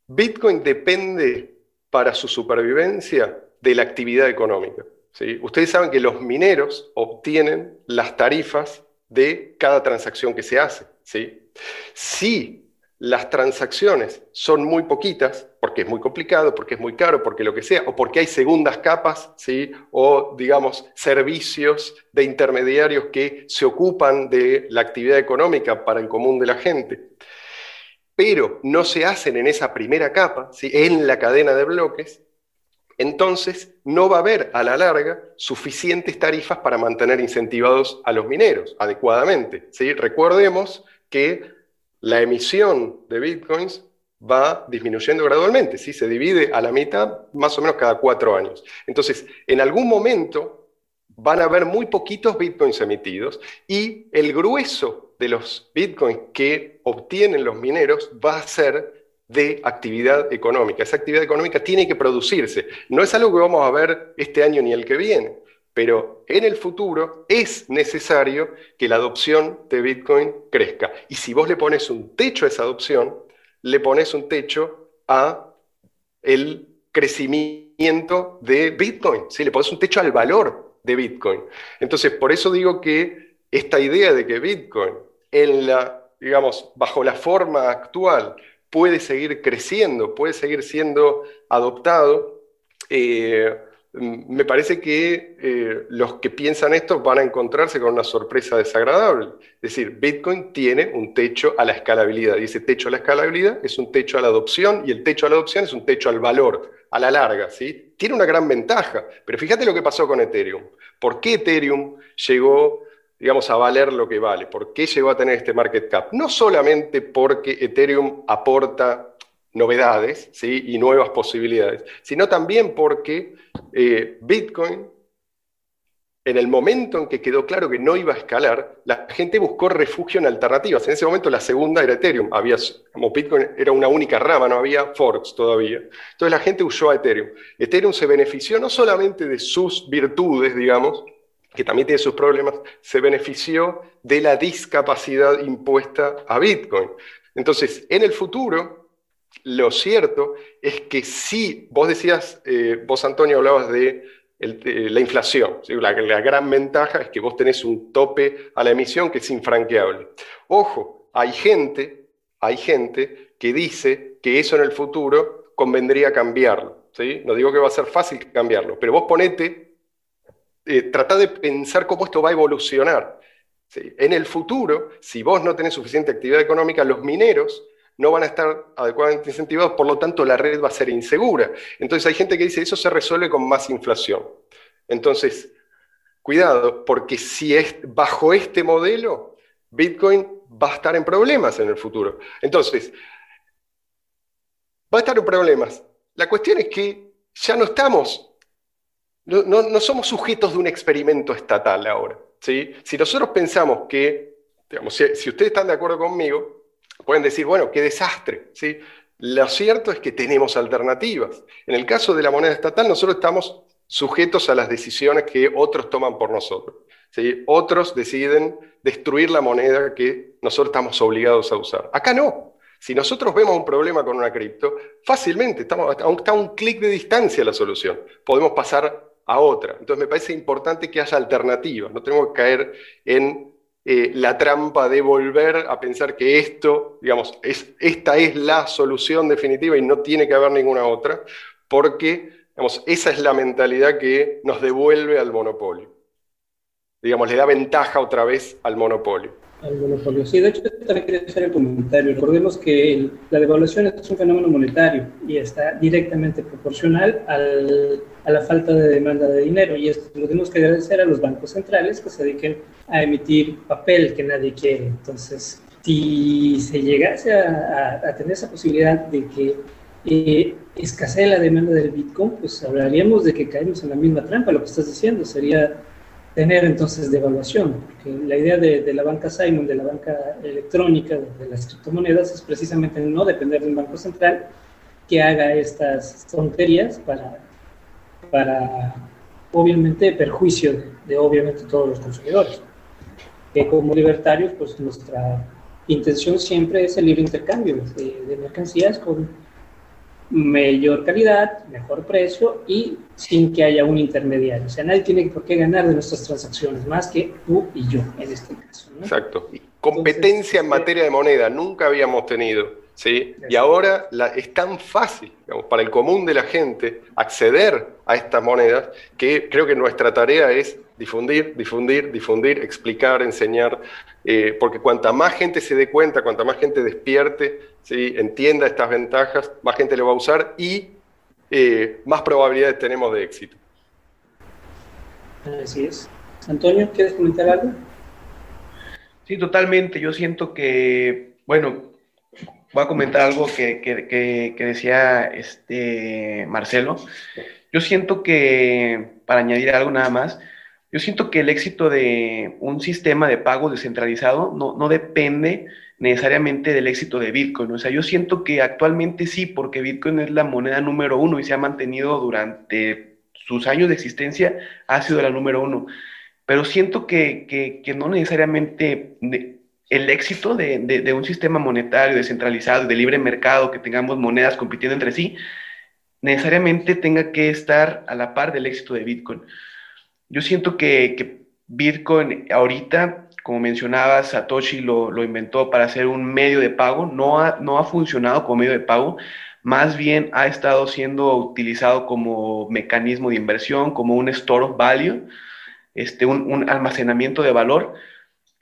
Bitcoin depende para su supervivencia de la actividad económica. ¿sí? Ustedes saben que los mineros obtienen las tarifas de cada transacción que se hace. ¿sí? Si las transacciones son muy poquitas, porque es muy complicado, porque es muy caro, porque lo que sea, o porque hay segundas capas, ¿sí? o digamos servicios de intermediarios que se ocupan de la actividad económica para el común de la gente, pero no se hacen en esa primera capa, ¿sí? en la cadena de bloques, entonces no va a haber a la larga suficientes tarifas para mantener incentivados a los mineros adecuadamente. ¿sí? Recordemos que la emisión de bitcoins va disminuyendo gradualmente, ¿sí? se divide a la mitad más o menos cada cuatro años. Entonces, en algún momento van a haber muy poquitos bitcoins emitidos y el grueso de los bitcoins que obtienen los mineros va a ser de actividad económica. Esa actividad económica tiene que producirse. No es algo que vamos a ver este año ni el que viene pero en el futuro es necesario que la adopción de Bitcoin crezca. Y si vos le pones un techo a esa adopción, le pones un techo a el crecimiento de Bitcoin, ¿sí? le pones un techo al valor de Bitcoin. Entonces, por eso digo que esta idea de que Bitcoin, en la, digamos, bajo la forma actual, puede seguir creciendo, puede seguir siendo adoptado, eh, me parece que eh, los que piensan esto van a encontrarse con una sorpresa desagradable. Es decir, Bitcoin tiene un techo a la escalabilidad. Y ese techo a la escalabilidad es un techo a la adopción y el techo a la adopción es un techo al valor, a la larga. ¿sí? Tiene una gran ventaja. Pero fíjate lo que pasó con Ethereum. ¿Por qué Ethereum llegó digamos, a valer lo que vale? ¿Por qué llegó a tener este market cap? No solamente porque Ethereum aporta novedades ¿sí? y nuevas posibilidades, sino también porque eh, Bitcoin, en el momento en que quedó claro que no iba a escalar, la gente buscó refugio en alternativas. En ese momento la segunda era Ethereum. Había, como Bitcoin era una única rama, no había forks todavía. Entonces la gente huyó a Ethereum. Ethereum se benefició no solamente de sus virtudes, digamos, que también tiene sus problemas, se benefició de la discapacidad impuesta a Bitcoin. Entonces, en el futuro, lo cierto es que sí, vos decías, eh, vos Antonio hablabas de, la inflación, la, gran ventaja es que vos tenés un tope a la emisión que es infranqueable. Ojo, hay gente, hay gente que dice que eso en el futuro convendría cambiarlo. ¿sí? No digo que va a ser fácil cambiarlo, pero vos ponete, eh, de pensar cómo esto va a evolucionar. En el futuro, si vos no tenés suficiente actividad económica, los mineros no van a estar adecuadamente incentivados, por lo tanto la red va a ser insegura. Entonces hay gente que dice, eso se resuelve con más inflación. Entonces, cuidado, porque si es bajo este modelo, Bitcoin va a estar en problemas en el futuro. Entonces, va a estar en problemas. La cuestión es que ya no estamos, no, somos sujetos de un experimento estatal ahora. ¿sí? Si nosotros pensamos que, digamos, si ustedes están de acuerdo conmigo, Pueden decir, bueno, qué desastre. ¿sí? Lo cierto es que tenemos alternativas. En el caso de la moneda estatal, nosotros estamos sujetos a las decisiones que otros toman por nosotros. ¿sí? Otros deciden destruir la moneda que nosotros estamos obligados a usar. Acá no. Si nosotros vemos un problema con una cripto, fácilmente, estamos, está un clic de distancia la solución. Podemos pasar a otra. Entonces me parece importante que haya alternativas. No tenemos que caer en eh, la trampa de volver a pensar que esto, digamos, es, esta es la solución definitiva y no tiene que haber ninguna otra, porque digamos, esa es la mentalidad que nos devuelve al monopolio. Digamos, le da ventaja otra vez al monopolio Sí, de hecho, también quería hacer el comentario. Recordemos que la devaluación es un fenómeno monetario y está directamente proporcional al, a la falta de demanda de dinero. Y esto lo tenemos que agradecer a los bancos centrales que se dediquen a emitir papel que nadie quiere. Entonces, si se llegase a, a, tener esa posibilidad de que eh, escasee la demanda del Bitcoin, pues hablaríamos de que caemos en la misma trampa, lo que estás diciendo. Sería tener entonces devaluación, porque la idea de, la banca Simon, de la banca electrónica, de, las criptomonedas, es precisamente no depender de un banco central que haga estas tonterías para, para obviamente, perjuicio de, obviamente todos los consumidores. Que como libertarios, pues nuestra intención siempre es el libre intercambio de, de mercancías con mayor calidad, mejor precio y sin que haya un intermediario. O sea, nadie tiene por qué ganar de nuestras transacciones, más que tú y yo en este caso. Exacto. Competencia en materia de moneda, nunca habíamos tenido ¿sí? Y ahora la, es tan fácil para el común de la gente acceder a estas monedas que creo que nuestra tarea es difundir, difundir, difundir, explicar, enseñar, eh, porque cuanta más gente se dé cuenta, cuanta más gente despierte, ¿sí? entienda estas ventajas, más gente lo va a usar y eh, más probabilidades tenemos de éxito. Así es. Antonio, ¿quieres comentar algo? Sí, totalmente. Yo siento que, bueno, voy a comentar algo que, que, decía este Marcelo. Yo siento que, para añadir algo nada más, yo siento que el éxito de un sistema de pago descentralizado no, no depende necesariamente del éxito de Bitcoin. O sea, yo siento que actualmente sí, porque Bitcoin es la moneda número uno y se ha mantenido durante sus años de existencia, ha sido la número uno. Pero siento que, que, no necesariamente el éxito de, de, un sistema monetario descentralizado, de libre mercado, que tengamos monedas compitiendo entre sí, necesariamente tenga que estar a la par del éxito de Bitcoin. Yo siento que, que Bitcoin ahorita como mencionaba, Satoshi lo, lo, inventó para hacer un medio de pago, no ha, no ha funcionado como medio de pago, más bien ha estado siendo utilizado como mecanismo de inversión, como un store of value, este, un, un almacenamiento de valor,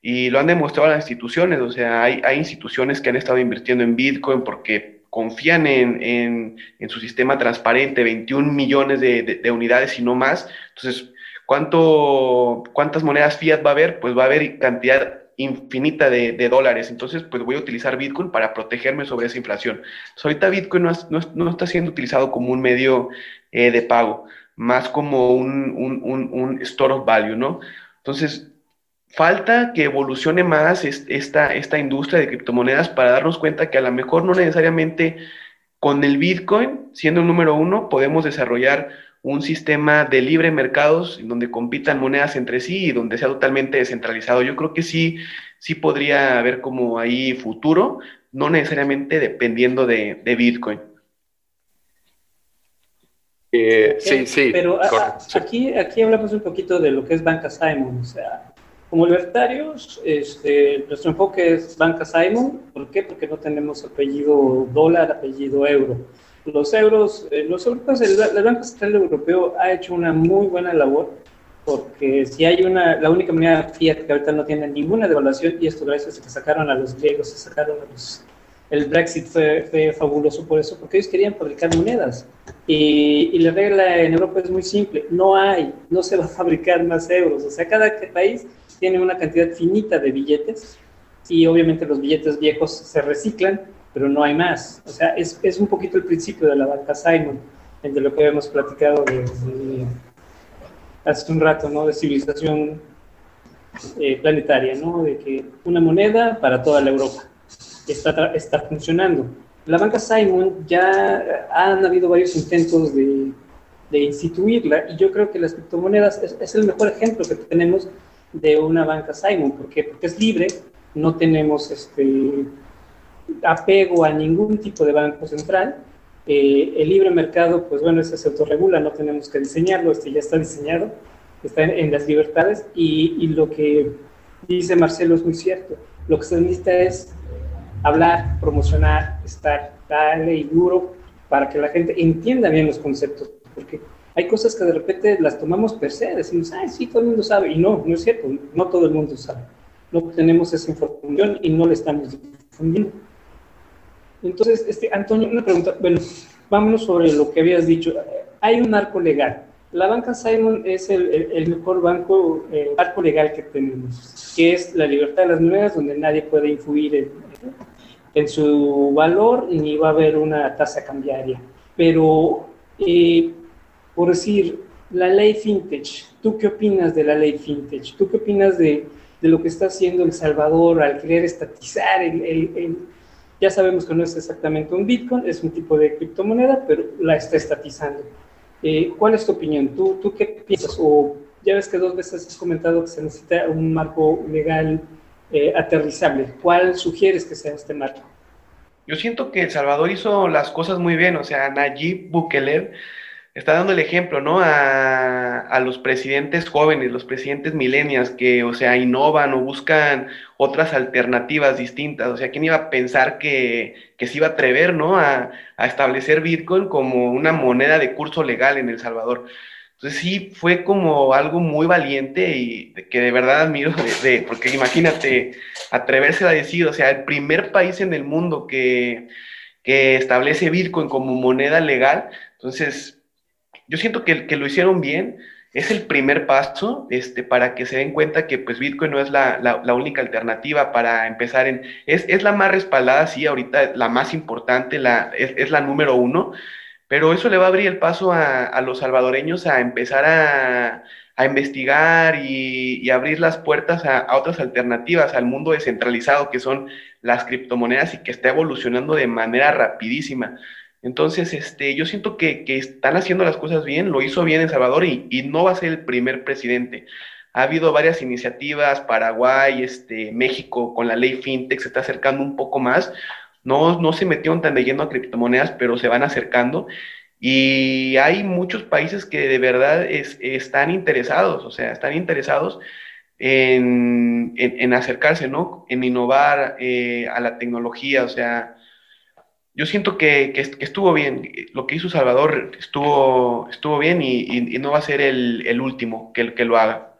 y lo han demostrado las instituciones, o sea, hay, hay instituciones que han estado invirtiendo en Bitcoin porque confían en, en, en su sistema transparente, 21 millones de, de, de unidades y no más, entonces ¿Cuánto, ¿Cuántas monedas fiat va a haber? Pues va a haber cantidad infinita de, dólares. Entonces, pues voy a utilizar Bitcoin para protegerme sobre esa inflación. ahorita Bitcoin no, está siendo utilizado como un medio eh, de pago, más como un, un, store of value, ¿no? Entonces, falta que evolucione más esta, esta industria de criptomonedas para darnos cuenta que a lo mejor no necesariamente con el Bitcoin, siendo el número uno, podemos desarrollar un sistema de libre mercados donde compitan monedas entre sí y donde sea totalmente descentralizado. Yo creo que sí, sí podría haber como ahí futuro, no necesariamente dependiendo de, Bitcoin. Eh, sí, sí. Pero aquí, aquí hablamos un poquito de lo que es Banca Simon. O sea, como libertarios, este, nuestro enfoque es Banca Simon. ¿Por qué? Porque no tenemos apellido dólar, apellido euro los euros, eh, los europeos, el, el, Banco Central Europeo ha hecho una muy buena labor porque si hay una, la única moneda fiat que ahorita no tiene ninguna devaluación, y esto gracias a que sacaron a los griegos, se sacaron a los, el Brexit fue, fabuloso por eso, porque ellos querían fabricar monedas. Y, y, la regla en Europa es muy simple, no hay, no se va a fabricar más euros, o sea, cada país tiene una cantidad finita de billetes y obviamente los billetes viejos se reciclan pero no hay más. O sea, es, es un poquito el principio de la banca Simon, de lo que hemos platicado hace un rato, ¿no? De civilización eh, planetaria, ¿no? De que una moneda para toda la Europa está, está funcionando. La banca Simon ya han habido varios intentos de, de instituirla y yo creo que las criptomonedas es, es, el mejor ejemplo que tenemos de una banca Simon. ¿Por qué? Porque es libre, no tenemos este, apego a ningún tipo de banco central. Eh, el libre mercado, pues bueno, ese se autorregula, no tenemos que diseñarlo, este ya está diseñado, está en, las libertades y, y, lo que dice Marcelo es muy cierto. Lo que se necesita es hablar, promocionar, estar dale y duro para que la gente entienda bien los conceptos, porque hay cosas que de repente las tomamos per se, decimos, ay, sí, todo el mundo sabe, y no, no es cierto, no todo el mundo sabe. No tenemos esa información y no la estamos difundiendo. Entonces, este, Antonio, una pregunta. Bueno, vámonos sobre lo que habías dicho. Hay un marco legal. La banca Simon es el, mejor banco, eh, marco legal que tenemos, que es la libertad de las monedas, donde nadie puede influir en, su valor ni va a haber una tasa cambiaria. Pero, eh, por decir, la ley fintech, ¿tú qué opinas de la ley fintech? ¿Tú qué opinas de, lo que está haciendo El Salvador al querer estatizar el, el ya sabemos que no es exactamente un Bitcoin, es un tipo de criptomoneda, pero la está estatizando. Eh, ¿Cuál es tu opinión? ¿Tú, ¿Tú qué piensas? O ya ves que dos veces has comentado que se necesita un marco legal eh, aterrizable. ¿Cuál sugieres que sea este marco? Yo siento que El Salvador hizo las cosas muy bien, o sea, Nayib Bukele está dando el ejemplo, ¿no? A, a, los presidentes jóvenes, los presidentes millennials que, o sea, innovan o buscan otras alternativas distintas. O sea, ¿quién iba a pensar que, que se iba a atrever, ¿no? A, a, establecer Bitcoin como una moneda de curso legal en El Salvador. Entonces sí, fue como algo muy valiente y que de verdad admiro, de, porque imagínate, atreverse a decir, o sea, el primer país en el mundo que, que establece Bitcoin como moneda legal, entonces yo siento que, que, lo hicieron bien. Es el primer paso este, para que se den cuenta que pues, Bitcoin no es la, la, única alternativa para empezar en... Es, es, la más respaldada, sí, ahorita la más importante, la, es, es, la número uno, pero eso le va a abrir el paso a, a los salvadoreños a empezar a, a investigar y, y, abrir las puertas a, a, otras alternativas, al mundo descentralizado que son las criptomonedas y que está evolucionando de manera rapidísima. Entonces, este, yo siento que, que, están haciendo las cosas bien, lo hizo bien El Salvador y, y, no va a ser el primer presidente. Ha habido varias iniciativas, Paraguay, este, México con la ley FinTech se está acercando un poco más. No, no se metieron tan de lleno a criptomonedas, pero se van acercando. Y hay muchos países que de verdad es, están interesados, o sea, están interesados en, en, acercarse, ¿no? En innovar eh, a la tecnología, o sea, yo siento que, que, estuvo bien. Lo que hizo Salvador estuvo, estuvo bien y, no va a ser el, el último que, que, lo haga.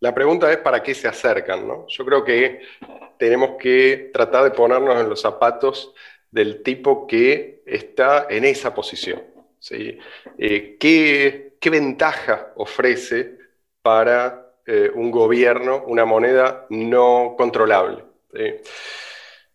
La pregunta es para qué se acercan, ¿no? Yo creo que tenemos que tratar de ponernos en los zapatos del tipo que está en esa posición. ¿sí? Eh, ¿qué, ¿qué, ventaja ofrece para eh, un gobierno una moneda no controlable?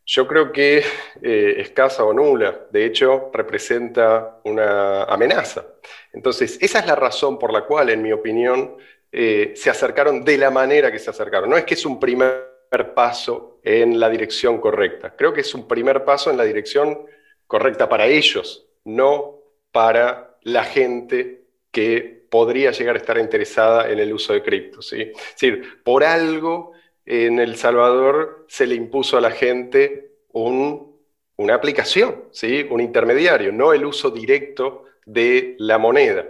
Yo creo que eh, escasa o nula, de hecho, representa una amenaza. Entonces, esa es la razón por la cual, en mi opinión, eh, se acercaron de la manera que se acercaron. No es que es un primer paso en la dirección correcta, creo que es un primer paso en la dirección correcta para ellos, no para la gente que podría llegar a estar interesada en el uso de cripto. ¿sí? Es decir, por algo en El Salvador se le impuso a la gente un, una aplicación, ¿sí? un intermediario, no el uso directo de la moneda.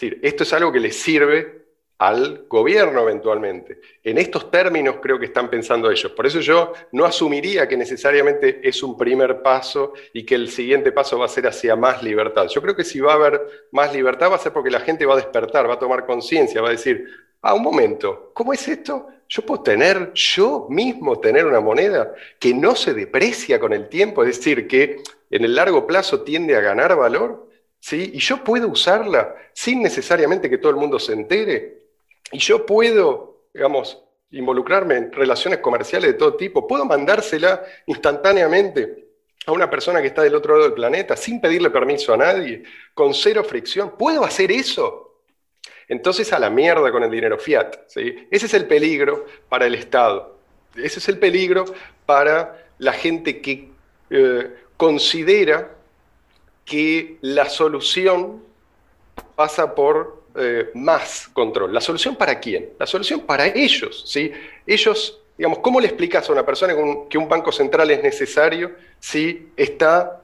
Esto es algo que le sirve al gobierno eventualmente. En estos términos creo que están pensando ellos. Por eso yo no asumiría que necesariamente es un primer paso y que el siguiente paso va a ser hacia más libertad. Yo creo que si va a haber más libertad va a ser porque la gente va a despertar, va a tomar conciencia, va a decir, ah, un momento, ¿cómo es esto? Yo puedo tener, yo mismo tener una moneda que no se deprecia con el tiempo, es decir, que en el largo plazo tiende a ganar valor, ¿sí? Y yo puedo usarla sin necesariamente que todo el mundo se entere. Y yo puedo, digamos, involucrarme en relaciones comerciales de todo tipo, puedo mandársela instantáneamente a una persona que está del otro lado del planeta sin pedirle permiso a nadie, con cero fricción. ¿Puedo hacer eso? Entonces a la mierda con el dinero fiat. ¿sí? Ese es el peligro para el Estado. Ese es el peligro para la gente que eh, considera que la solución pasa por eh, más control. ¿La solución para quién? La solución para ellos. ¿sí? Ellos, digamos, ¿cómo le explicas a una persona que un banco central es necesario si está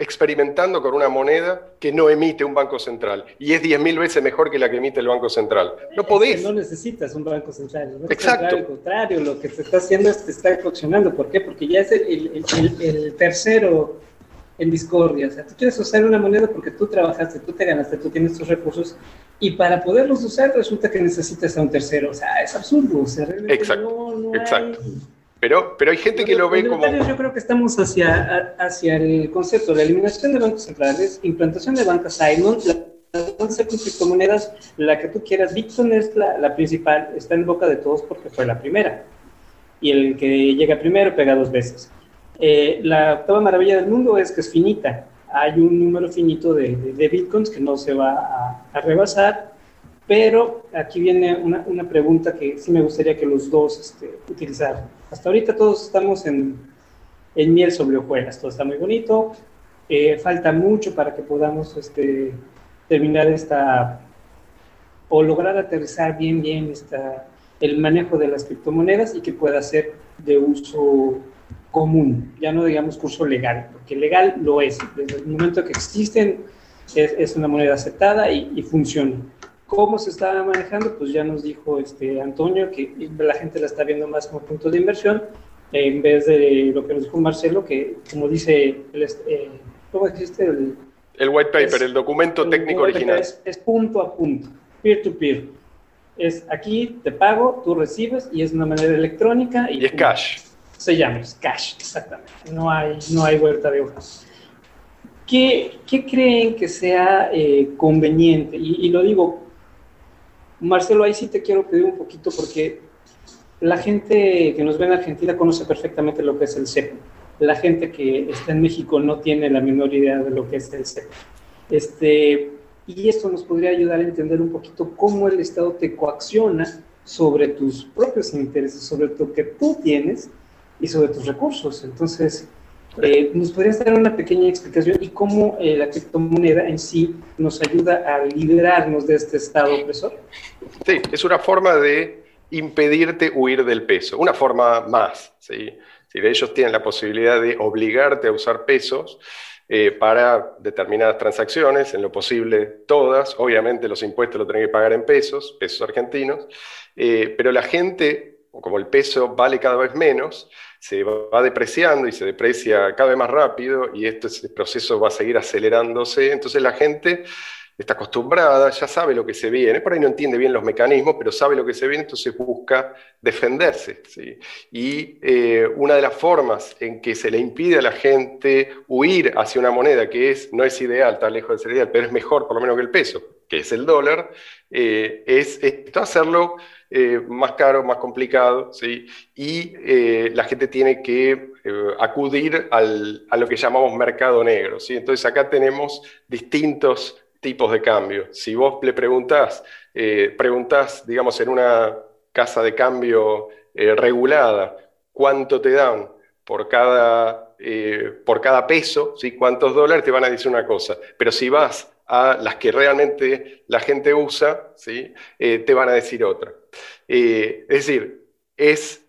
experimentando con una moneda que no emite un banco central y es 10.000 veces mejor que la que emite el banco central. No podés. no necesitas un banco central. Banco Exacto. Central, al contrario, lo que se está haciendo es te está coccionando. ¿Por qué? Porque ya es el, el, el, el, tercero en discordia. O sea, tú quieres usar una moneda porque tú trabajaste, tú te ganaste, tú tienes tus recursos y para poderlos usar resulta que necesitas a un tercero. O sea, es absurdo. O sea, realmente Exacto. no, no Exacto. Hay... Pero, pero hay gente que lo ve como... Yo creo que estamos hacia, hacia el concepto de eliminación de bancos centrales, implantación de bancas Simon, la ser con criptomonedas, la que tú quieras. Bitcoin es la, la, principal, está en boca de todos porque fue la primera. Y el que llega primero pega dos veces. Eh, la octava maravilla del mundo es que es finita. Hay un número finito de, de, de bitcoins que no se va a, a rebasar pero aquí viene una, pregunta que sí me gustaría que los dos este, utilizaran. Hasta ahorita todos estamos en, en miel sobre hojuelas, todo está muy bonito, eh, falta mucho para que podamos este, terminar esta, o lograr aterrizar bien, bien esta, el manejo de las criptomonedas y que pueda ser de uso común, ya no digamos curso legal, porque legal lo es, desde el momento que existen es, una moneda aceptada y, funciona. ¿Cómo se está manejando? Pues ya nos dijo este Antonio que la gente la está viendo más como punto de inversión en vez de lo que nos dijo Marcelo, que como dice, el, eh, ¿cómo existe el, el white paper, el documento técnico original? Es, es, punto a punto, peer to peer. Es aquí te pago, tú recibes y es una manera electrónica. Y, es cash. Se llama, es cash, exactamente. No hay, no hay vuelta de hojas. ¿Qué, ¿Qué, creen que sea eh, conveniente? Y, y, lo digo, Marcelo, ahí sí te quiero pedir un poquito porque la gente que nos ve en Argentina conoce perfectamente lo que es el CEP. La gente que está en México no tiene la menor idea de lo que es el CEP. Este, y esto nos podría ayudar a entender un poquito cómo el Estado te coacciona sobre tus propios intereses, sobre lo que tú tienes y sobre tus recursos. Entonces, eh, ¿nos podrías dar una pequeña explicación y cómo eh, la criptomoneda en sí nos ayuda a liberarnos de este Estado opresor? Sí, es una forma de impedirte huir del peso. Una forma más, ¿sí? Si ellos tienen la posibilidad de obligarte a usar pesos eh, para determinadas transacciones, en lo posible todas, obviamente los impuestos los tienen que pagar en pesos, pesos argentinos, eh, pero la gente, como el peso vale cada vez menos, se va depreciando y se deprecia cada vez más rápido y este proceso va a seguir acelerándose, entonces la gente está acostumbrada, ya sabe lo que se viene, por ahí no entiende bien los mecanismos, pero sabe lo que se viene, entonces busca defenderse. Y eh, una de las formas en que se le impide a la gente huir hacia una moneda que es, no es ideal, está lejos de ser ideal, pero es mejor por lo menos que el peso, que es el dólar, eh, es, hacerlo eh, más caro, más complicado, ¿sí? y la gente tiene que acudir a lo que llamamos mercado negro. ¿sí? Entonces acá tenemos distintos tipos de cambio. Si vos le preguntás, eh, preguntás, digamos, en una casa de cambio eh, regulada, cuánto te dan por cada, eh, por cada peso, ¿sí? cuántos dólares, te van a decir una cosa. Pero si vas a las que realmente la gente usa, ¿sí? te van a decir otra. Es decir, es,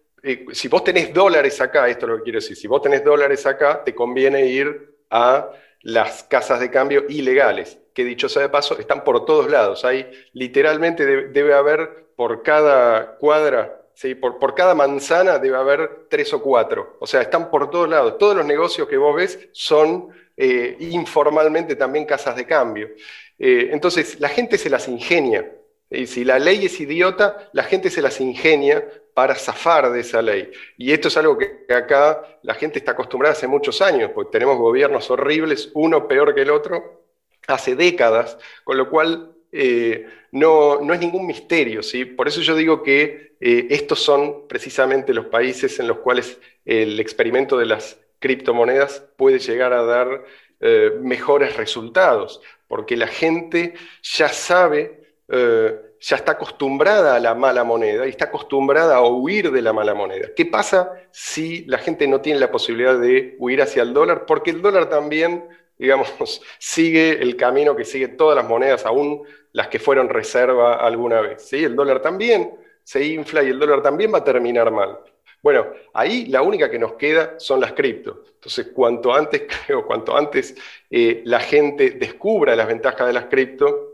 si vos tenés dólares acá, esto es lo que quiero decir, si vos tenés dólares acá, te conviene ir a las casas de cambio ilegales que dicho sea de paso, están por todos lados. Hay literalmente debe, haber por cada cuadra, ¿sí? por, por, cada manzana debe haber tres o cuatro. O sea, están por todos lados. Todos los negocios que vos ves son eh, informalmente también casas de cambio. Eh, entonces, la gente se las ingenia. Y si la ley es idiota, la gente se las ingenia para zafar de esa ley. Y esto es algo que acá la gente está acostumbrada hace muchos años, porque tenemos gobiernos horribles, uno peor que el otro, hace décadas, con lo cual eh, no, no, es ningún misterio. ¿sí? Por eso yo digo que eh, estos son precisamente los países en los cuales el experimento de las criptomonedas puede llegar a dar eh, mejores resultados, porque la gente ya sabe, ya está acostumbrada a la mala moneda y está acostumbrada a huir de la mala moneda. ¿Qué pasa si la gente no tiene la posibilidad de huir hacia el dólar? Porque el dólar también digamos, sigue el camino que siguen todas las monedas, aún las que fueron reserva alguna vez. ¿sí? El dólar también se infla y el dólar también va a terminar mal. Bueno, ahí la única que nos queda son las cripto. Entonces, cuanto antes, creo, cuanto antes eh, la gente descubra las ventajas de las cripto,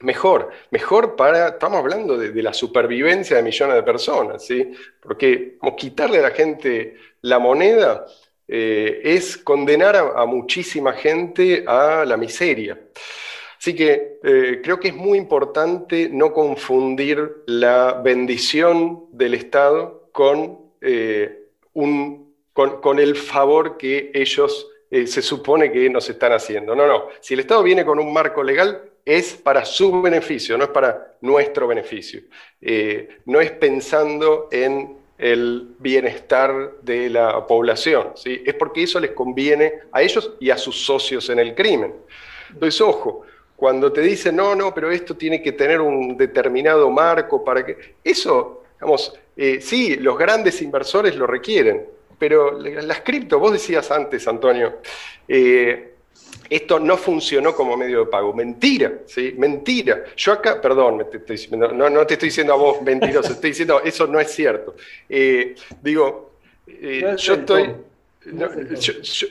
mejor. Mejor para, estamos hablando de, la supervivencia de millones de personas, ¿sí? Porque quitarle a la gente la moneda eh, es condenar a, muchísima gente a la miseria. Así que eh, creo que es muy importante no confundir la bendición del Estado con, eh, un, con, el favor que ellos se supone que nos están haciendo. No, no, si el Estado viene con un marco legal es para su beneficio, no es para nuestro beneficio. no es pensando en el bienestar de la población. ¿sí? Es porque eso les conviene a ellos y a sus socios en el crimen. Entonces, ojo, cuando te dicen, no, no, pero esto tiene que tener un determinado marco para que... Eso, digamos, eh, sí, los grandes inversores lo requieren, pero las cripto, vos decías antes, Antonio, eh, esto no funcionó como medio de pago. Mentira, ¿sí? Mentira. Yo acá, perdón, no, te estoy diciendo a vos mentiroso, estoy diciendo eso no es cierto. Eh, digo, eh, yo estoy.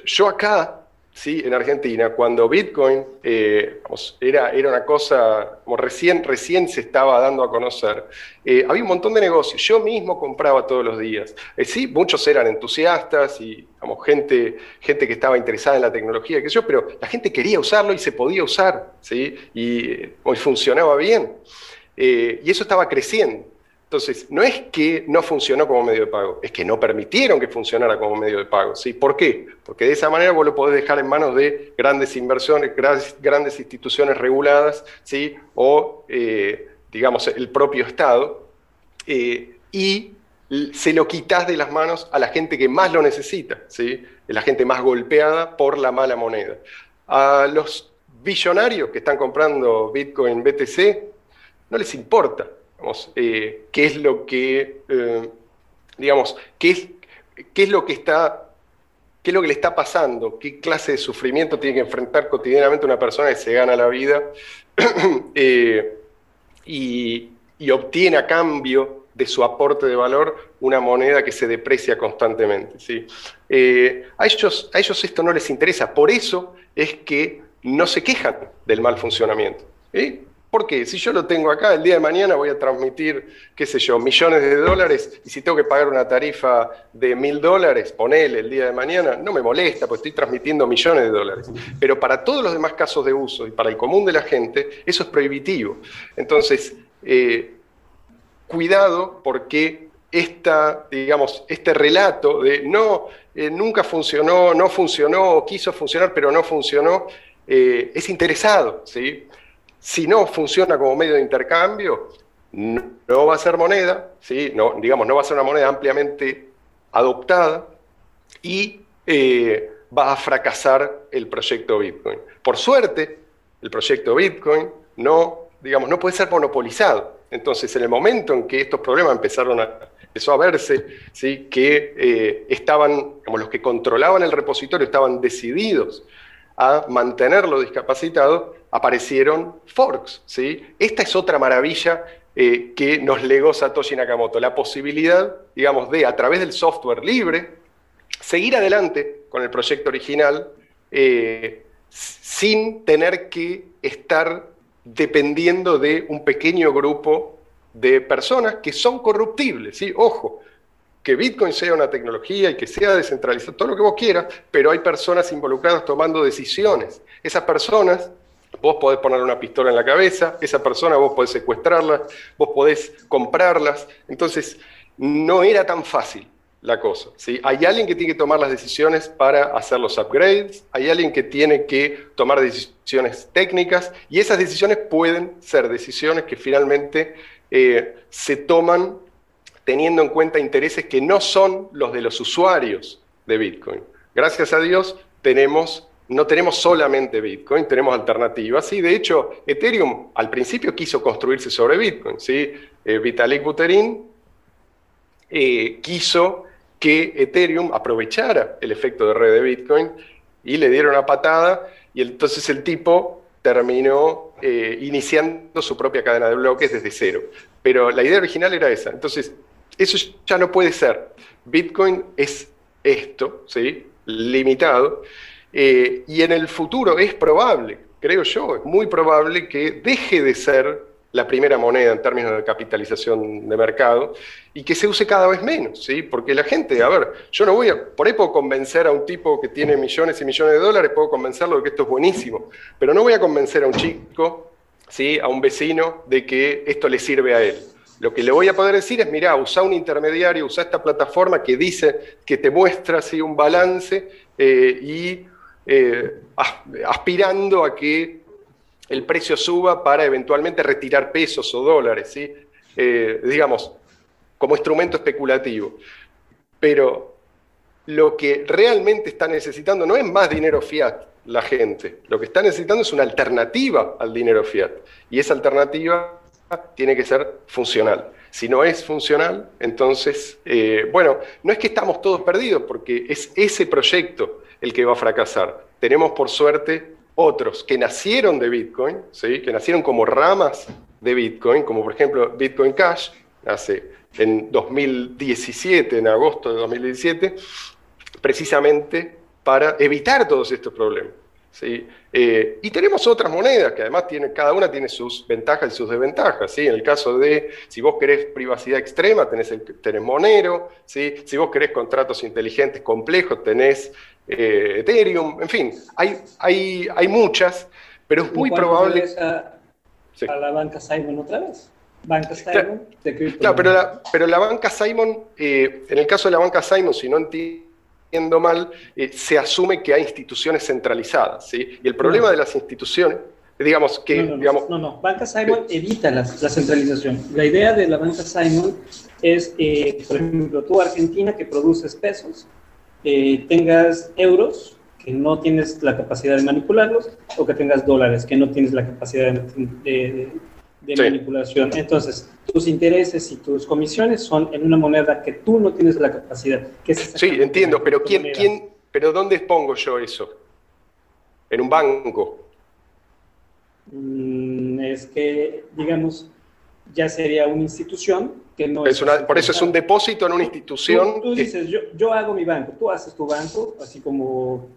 yo, acá ¿sí? en Argentina, cuando Bitcoin eh, era, era una cosa, como recién, recién se estaba dando a conocer, eh, había un montón de negocios. Yo mismo compraba todos los días. Eh, sí, muchos eran entusiastas y gente, gente que estaba interesada en la tecnología, sé yo, pero la gente quería usarlo y se podía usar, ¿sí? y, y funcionaba bien. y eso estaba creciendo. Entonces, no es que no funcionó como medio de pago, es que no permitieron que funcionara como medio de pago. ¿sí? ¿Por qué? Porque de esa manera vos lo podés dejar en manos de grandes inversiones, grandes instituciones reguladas, ¿sí? o, eh, digamos, el propio Estado, eh, y se lo quitas de las manos a la gente que más lo necesita, ¿sí? la gente más golpeada por la mala moneda. A los billonarios que están comprando Bitcoin, BTC, no les importa eh, qué es lo que, eh, digamos, qué es, qué es lo que está qué es lo que le está pasando, qué clase de sufrimiento tiene que enfrentar cotidianamente una persona que se gana la vida eh, y, obtiene a cambio de su aporte de valor una moneda que se deprecia constantemente. ¿sí? a, ellos, a ellos esto no les interesa, por eso es que no se quejan del mal funcionamiento. Porque si yo lo tengo acá, el día de mañana voy a transmitir, qué sé yo, millones de dólares, y si tengo que pagar una tarifa de mil dólares, ponele el día de mañana, no me molesta, porque estoy transmitiendo millones de dólares. Pero para todos los demás casos de uso y para el común de la gente, eso es prohibitivo. Entonces, eh, cuidado porque esta, digamos, este relato de no, eh, nunca funcionó, no funcionó, quiso funcionar, pero no funcionó, eh, es interesado, ¿sí? Si no funciona como medio de intercambio, no va a ser moneda, ¿sí? no, digamos, no va a ser una moneda ampliamente adoptada y eh, va a fracasar el proyecto Bitcoin. Por suerte, el proyecto Bitcoin no, digamos, no puede ser monopolizado. Entonces, en el momento en que estos problemas empezaron a, empezó a verse, ¿sí? que eh, estaban, como los que controlaban el repositorio estaban decididos a mantenerlo discapacitado, aparecieron forks. ¿sí? Esta es otra maravilla eh, que nos legó Satoshi Nakamoto, la posibilidad, digamos, de a través del software libre, seguir adelante con el proyecto original eh, sin tener que estar dependiendo de un pequeño grupo de personas que son corruptibles. ¿sí? Ojo, que Bitcoin sea una tecnología y que sea descentralizado, todo lo que vos quieras, pero hay personas involucradas tomando decisiones. Esas personas, vos podés poner una pistola en la cabeza, esa persona vos podés secuestrarla, vos podés comprarlas. Entonces, no era tan fácil la cosa. ¿sí? Hay alguien que tiene que tomar las decisiones para hacer los upgrades, hay alguien que tiene que tomar decisiones técnicas y esas decisiones pueden ser decisiones que finalmente eh, se toman teniendo en cuenta intereses que no son los de los usuarios de Bitcoin. Gracias a Dios tenemos, no tenemos solamente Bitcoin, tenemos alternativas. Y de hecho, Ethereum al principio quiso construirse sobre Bitcoin. ¿sí? Eh, Vitalik Buterin eh, quiso que Ethereum aprovechara el efecto de red de Bitcoin y le dieron una patada y entonces el tipo terminó eh, iniciando su propia cadena de bloques desde cero. Pero la idea original era esa. Entonces, eso ya no puede ser. Bitcoin es esto, ¿sí? limitado, eh, y en el futuro es probable, creo yo, es muy probable que deje de ser la primera moneda en términos de capitalización de mercado y que se use cada vez menos, ¿sí? Porque la gente, a ver, yo no voy a, por ahí puedo convencer a un tipo que tiene millones y millones de dólares, puedo convencerlo de que esto es buenísimo, pero no voy a convencer a un chico, ¿sí? A un vecino de que esto le sirve a él. Lo que le voy a poder decir es, mira, usa un intermediario, usa esta plataforma que dice, que te muestra así un balance eh, y eh, aspirando a que el precio suba para eventualmente retirar pesos o dólares, ¿sí? Eh, digamos, como instrumento especulativo. Pero lo que realmente está necesitando no es más dinero fiat la gente, lo que está necesitando es una alternativa al dinero fiat. Y esa alternativa tiene que ser funcional. Si no es funcional, entonces, eh, bueno, no es que estamos todos perdidos, porque es ese proyecto el que va a fracasar. Tenemos, por suerte, otros que nacieron de Bitcoin, ¿sí? que nacieron como ramas de Bitcoin, como por ejemplo Bitcoin Cash, hace en 2017, en agosto de 2017, precisamente para evitar todos estos problemas. ¿Sí? Eh, y tenemos otras monedas que además tiene, cada una tiene sus ventajas y sus desventajas. ¿sí? En el caso de, si vos querés privacidad extrema, tenés, tenés Monero, ¿sí? si vos querés contratos inteligentes complejos, tenés eh, Ethereum, en fin, hay, hay, hay muchas, pero es muy probable... A, a la banca Simon otra vez. Banca Simon claro, claro pero, la, pero la banca Simon, eh, en el caso de la banca Simon, si no entiendo mal, eh, se asume que hay instituciones centralizadas, ¿sí? Y el problema de las instituciones, digamos que... No, no, digamos, no, no, Banca Simon evita la, la, centralización. La idea de la Banca Simon es, eh, por ejemplo, tú Argentina que produces pesos, tengas euros, que no tienes la capacidad de manipularlos, o que tengas dólares, que no tienes la capacidad de, de manipulación. Entonces, tus intereses y tus comisiones son en una moneda que tú no tienes la capacidad. Que sí, entiendo, pero ¿quién, ¿quién, pero ¿dónde pongo yo eso? ¿En un banco? Mm, es que, digamos, ya sería una institución que no es... Una, por eso es un depósito en una institución. Tú, dices, yo, yo, hago mi banco, tú haces tu banco, así como,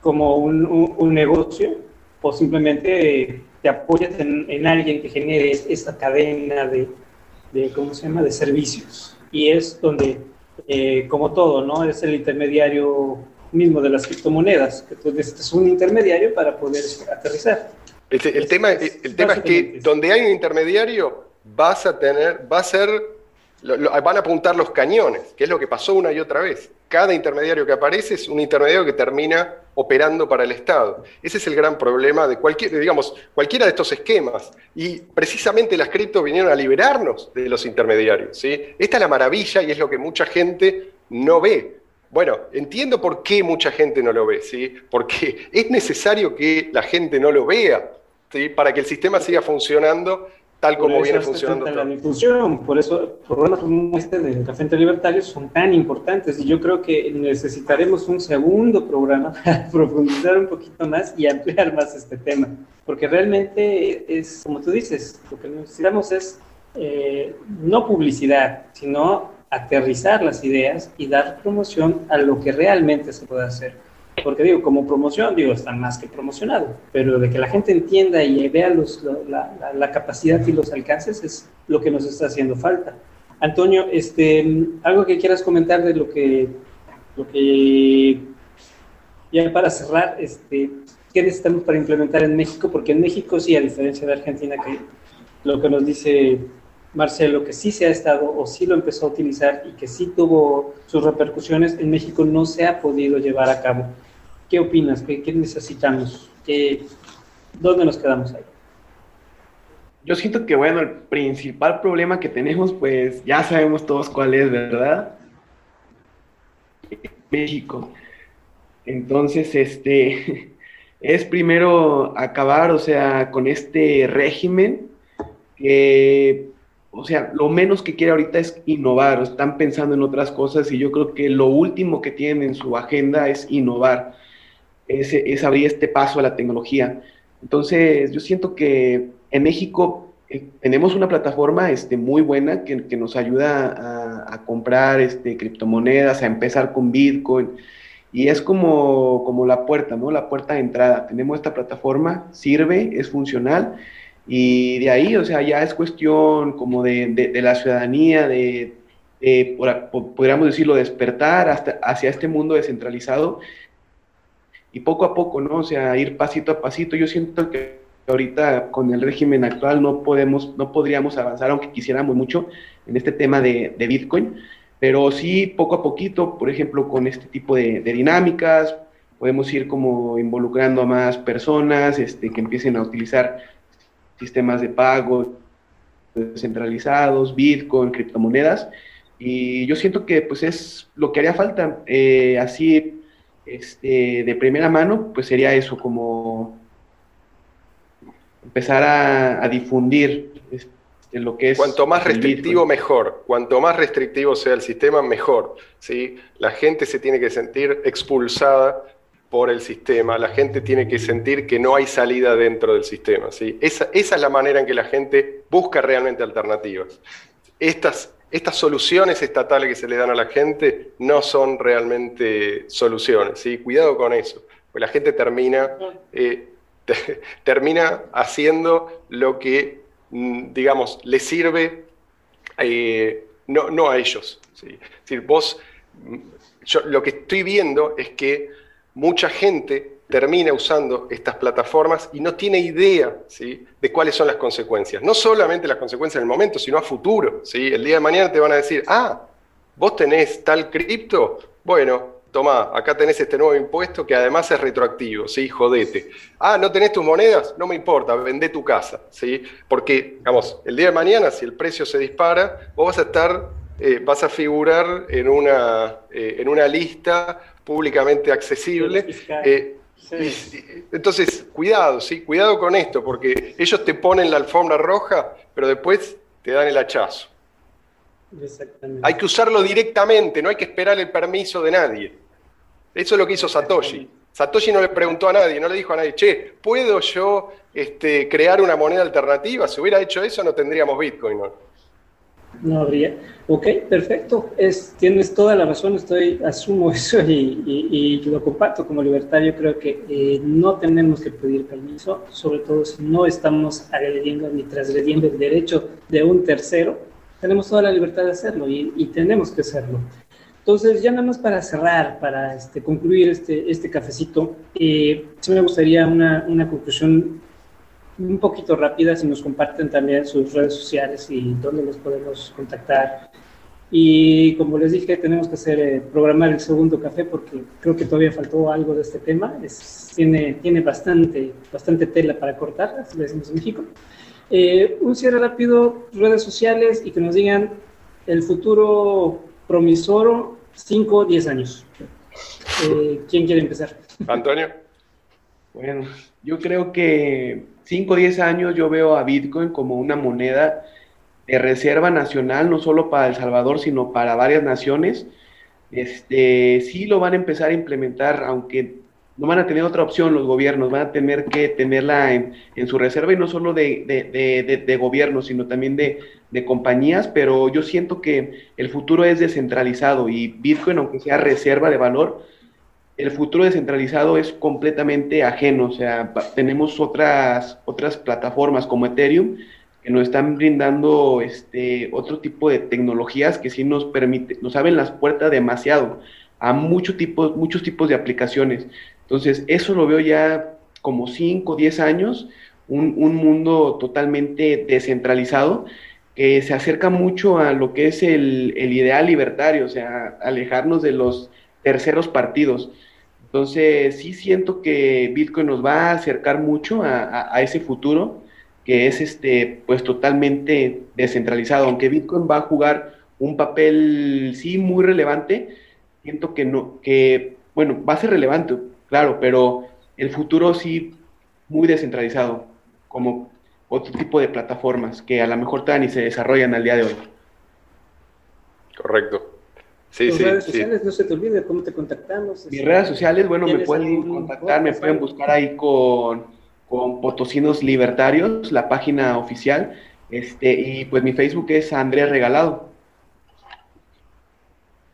como un, un negocio, o simplemente te apoyas en, alguien que genere esta cadena de, de, ¿cómo se llama?, de servicios. Y es donde, eh, como todo, ¿no? Es el intermediario mismo de las criptomonedas, que tú necesitas un intermediario para poder aterrizar. El, tema, el tema es que donde hay un intermediario vas a tener, va a ser, van a apuntar los cañones, que es lo que pasó una y otra vez. Cada intermediario que aparece es un intermediario que termina operando para el Estado. Ese es el gran problema de cualquier, digamos, cualquiera de estos esquemas. Y precisamente las cripto vinieron a liberarnos de los intermediarios. ¿sí? Esta es la maravilla y es lo que mucha gente no ve. Bueno, entiendo por qué mucha gente no lo ve, ¿sí? Porque es necesario que la gente no lo vea, ¿sí? Para que el sistema siga funcionando tal como viene funcionando. La difusión, por eso programas como este de Café Entre Libertarios son tan importantes y yo creo que necesitaremos un segundo programa para profundizar un poquito más y ampliar más este tema, porque realmente es, como tú dices, lo que necesitamos es eh, no publicidad, sino aterrizar las ideas y dar promoción a lo que realmente se puede hacer porque digo, como promoción, digo, está más que promocionado, pero de que la gente entienda y vea la, la, capacidad y los alcances es lo que nos está haciendo falta. Antonio, este, algo que quieras comentar de lo que, lo que ya para cerrar, este, ¿qué necesitamos para implementar en México? Porque en México sí, a diferencia de Argentina, que lo que nos dice Marcelo, que sí se ha estado o sí lo empezó a utilizar y que sí tuvo sus repercusiones, en México no se ha podido llevar a cabo. ¿Qué opinas? ¿Qué, necesitamos? ¿Qué, ¿Dónde nos quedamos ahí? Yo siento que, bueno, el principal problema que tenemos, pues ya sabemos todos cuál es, ¿verdad? México. Entonces, este, es primero acabar, o sea, con este régimen que, o sea, lo menos que quiere ahorita es innovar, están pensando en otras cosas y yo creo que lo último que tienen en su agenda es innovar es, abrir este paso a la tecnología. Entonces, yo siento que en México eh, tenemos una plataforma este, muy buena que, nos ayuda a, comprar este, criptomonedas, a empezar con Bitcoin. Y es como, como la puerta, ¿no? La puerta de entrada. Tenemos esta plataforma, sirve, es funcional. Y de ahí, o sea, ya es cuestión como de, de, la ciudadanía, de, podríamos decirlo, despertar hasta, hacia este mundo descentralizado y poco a poco, ¿no? O sea, ir pasito a pasito. Yo siento que ahorita con el régimen actual no podemos, no podríamos avanzar, aunque quisiéramos mucho, en este tema de, Bitcoin, pero sí poco a poquito, por ejemplo, con este tipo de, dinámicas, podemos ir como involucrando a más personas este, que empiecen a utilizar sistemas de pago descentralizados, Bitcoin, criptomonedas, y yo siento que pues es lo que haría falta, eh, así este, de primera mano, pues sería eso, como empezar a, difundir este, lo que es... Cuanto más restrictivo, mejor. Cuanto más restrictivo sea el sistema, mejor. ¿sí? La gente se tiene que sentir expulsada por el sistema, la gente tiene que sentir que no hay salida dentro del sistema. ¿sí? Esa, esa es la manera en que la gente busca realmente alternativas. Estas estas soluciones estatales que se le dan a la gente no son realmente soluciones, ¿sí? Cuidado con eso, pues la gente termina, eh, termina haciendo lo que, mm, digamos, le sirve eh, no, no, a ellos. ¿sí? Es vos, mm, yo, lo que estoy viendo es que mucha gente termina usando estas plataformas y no tiene idea ¿sí? de cuáles son las consecuencias. No solamente las consecuencias en el momento, sino a futuro. ¿sí? El día de mañana te van a decir, ah, vos tenés tal cripto, bueno, toma, acá tenés este nuevo impuesto que además es retroactivo, ¿sí? Jodete. Ah, ¿no tenés tus monedas? No me importa, vendé tu casa, ¿sí? Porque, digamos, el día de mañana, si el precio se dispara, vos vas a estar, eh, vas a figurar en una, eh, en una lista públicamente accesible. Entonces, cuidado, ¿sí? Cuidado con esto, porque ellos te ponen la alfombra roja, pero después te dan el hachazo. Hay que usarlo directamente, no hay que esperar el permiso de nadie. Eso es lo que hizo Satoshi. Satoshi no le preguntó a nadie, no le dijo a nadie, che, ¿puedo yo este, crear una moneda alternativa? Si hubiera hecho eso no tendríamos Bitcoin. ¿no? No habría. Ok, perfecto. Es, tienes toda la razón, estoy, asumo eso y, lo comparto como libertario. Creo que eh, no tenemos que pedir permiso, sobre todo si no estamos agrediendo ni transgrediendo el derecho de un tercero. Tenemos toda la libertad de hacerlo y, tenemos que hacerlo. Entonces, ya nada más para cerrar, para este, concluir este, este cafecito, eh, sí me gustaría una, una conclusión un poquito rápida, si nos comparten también sus redes sociales y dónde los podemos contactar. Y como les dije, tenemos que hacer, eh, programar el segundo café porque creo que todavía faltó algo de este tema. Es, tiene, tiene bastante, bastante tela para cortar, así le decimos en México. Eh, un cierre rápido, redes sociales y que nos digan el futuro promisoro 5, 10 años. Eh, ¿Quién quiere empezar? Antonio. Bueno, yo creo que 5 o 10 años yo veo a Bitcoin como una moneda de reserva nacional, no solo para El Salvador, sino para varias naciones. Este, sí lo van a empezar a implementar, aunque no van a tener otra opción los gobiernos, van a tener que tenerla en, su reserva y no solo de, de, gobiernos, sino también de, compañías, pero yo siento que el futuro es descentralizado y Bitcoin, aunque sea reserva de valor, el futuro descentralizado es completamente ajeno, o sea, tenemos otras, otras plataformas como Ethereum que nos están brindando este, otro tipo de tecnologías que sí nos permite, nos abren las puertas demasiado a muchos tipos, muchos tipos de aplicaciones. Entonces, eso lo veo ya como 5, 10 años, un, un mundo totalmente descentralizado que se acerca mucho a lo que es el, el ideal libertario, o sea, alejarnos de los terceros partidos. Entonces, sí siento que Bitcoin nos va a acercar mucho a, ese futuro que es este, pues totalmente descentralizado. Aunque Bitcoin va a jugar un papel, sí, muy relevante, siento que no, que, bueno, va a ser relevante, claro, pero el futuro sí muy descentralizado, como otro tipo de plataformas que a lo mejor todavía ni se desarrollan al día de hoy. Correcto. Sí, Tus redes sociales, no se te olvide cómo te contactamos. Mis redes sociales, bueno, me pueden contactar, me pueden buscar ahí con, con Potosinos Libertarios, la página oficial, este, y pues mi Facebook es Andrea Regalado.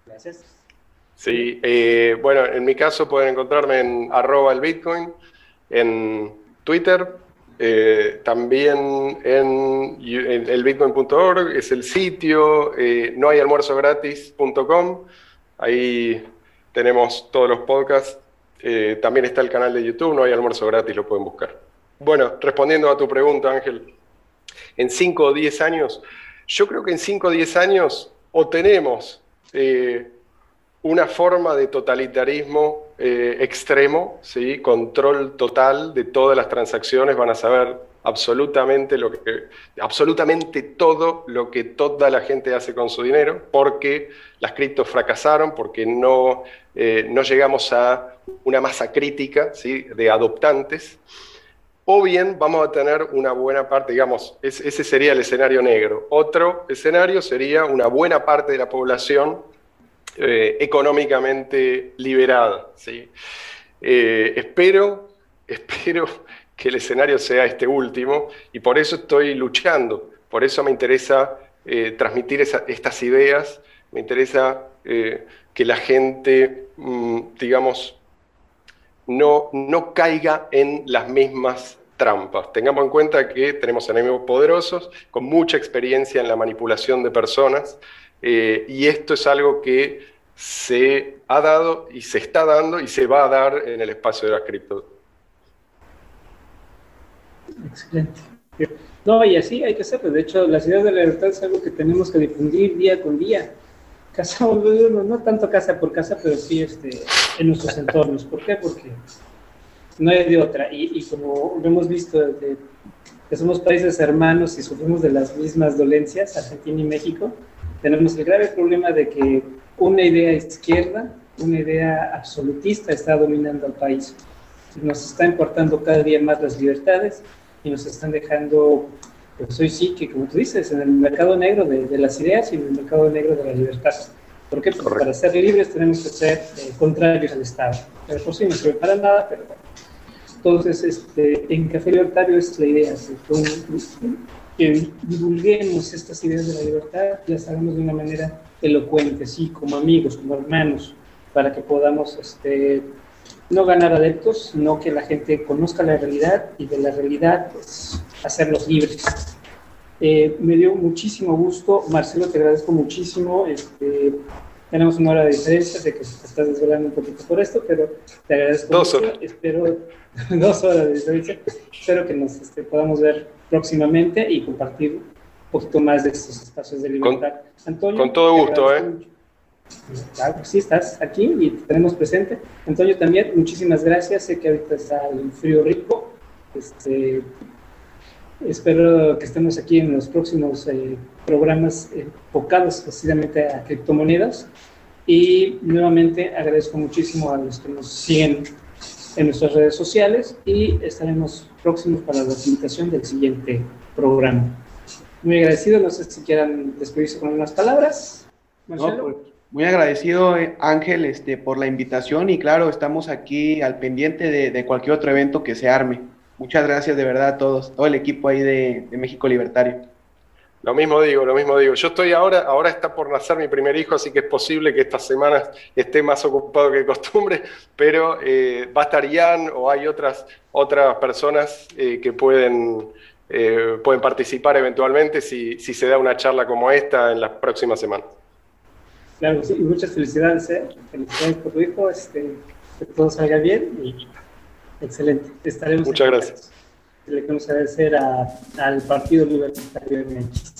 Gracias. Sí, eh, bueno, en mi caso pueden encontrarme en arroba el Bitcoin, en Twitter, eh, también en, elbitcoin.org es el sitio, eh, no hay gratis.com, ahí tenemos todos los podcasts, eh, también está el canal de YouTube, no hay almuerzo gratis, lo pueden buscar. Bueno, respondiendo a tu pregunta, Ángel, en 5 o 10 años, yo creo que en 5 o 10 años o tenemos una forma de totalitarismo eh, extremo, ¿sí? control total de todas las transacciones, van a saber absolutamente, lo que, absolutamente todo lo que toda la gente hace con su dinero, porque las criptos fracasaron, porque no, eh, no llegamos a una masa crítica ¿sí? de adoptantes, o bien vamos a tener una buena parte, digamos, ese sería el escenario negro. Otro escenario sería una buena parte de la población eh, económicamente liberada. ¿sí? Eh, espero, espero que el escenario sea este último y por eso estoy luchando, por eso me interesa eh, transmitir estas ideas, me interesa que la gente, mm, digamos, no, no caiga en las mismas trampas. Tengamos en cuenta que tenemos enemigos poderosos con mucha experiencia en la manipulación de personas eh, y esto es algo que se ha dado y se está dando y se va a dar en el espacio de las cripto. Excelente. No, y así hay que hacerlo. De hecho, la ciudad de la libertad es algo que tenemos que difundir día con día. Casa, no tanto casa por casa, pero sí este, en nuestros entornos. ¿Por qué? Porque no hay de otra. Y, como lo hemos visto, somos países hermanos y sufrimos de las mismas dolencias, Argentina y México, tenemos el grave problema de que una idea izquierda, una idea absolutista está dominando al país. Nos está importando cada día más las libertades y nos están dejando, pues hoy sí que, como tú dices, en el mercado negro de, las ideas y en el mercado negro de la libertad. ¿Por qué? Porque para ser libres tenemos que ser eh, contrarios al Estado. Pero por sí no sirve para nada, pero bueno. Entonces, este, en Café Libertario es la idea, que divulguemos estas ideas de la libertad, las hagamos de una manera elocuente, sí, como amigos, como hermanos, para que podamos este, no ganar adeptos, sino que la gente conozca la realidad y de la realidad pues, hacerlos libres. Eh, me dio muchísimo gusto, Marcelo, te agradezco muchísimo. Este, tenemos una hora de diferencia, sé que te estás desvelando un poquito por esto, pero te agradezco. Dos horas. Espero, dos horas de diferencia. Espero que nos este, podamos ver próximamente y compartir un poquito más de estos espacios de libertad. Con, Antonio, con todo gusto, ¿eh? Claro, sí, estás aquí y te tenemos presente. Antonio, también, muchísimas gracias. Sé que ahorita está el frío rico. Este, espero que estemos aquí en los próximos eh, programas enfocados precisamente a criptomonedas. Y nuevamente agradezco muchísimo a los que nos siguen en nuestras redes sociales y estaremos próximos para la invitación del siguiente programa. Muy agradecido, no sé si quieran despedirse con unas palabras. Pues, muy agradecido, eh, Ángel, este, por la invitación y claro, estamos aquí al pendiente de, cualquier otro evento que se arme. Muchas gracias de verdad a todos, todo el equipo ahí de, México Libertario. Lo mismo digo, lo mismo digo. Yo estoy ahora, ahora está por nacer mi primer hijo, así que es posible que estas semanas esté más ocupado que de costumbre, pero eh, va a estar Ian o hay otras, otras personas eh, que pueden, pueden participar eventualmente si, si se da una charla como esta en las próximas semanas. Claro, sí, y muchas felicidades, ¿eh? Felicidades por tu hijo, este, que todo salga bien y excelente. Estaremos muchas gracias. Le queremos agradecer al Partido Libertario MX.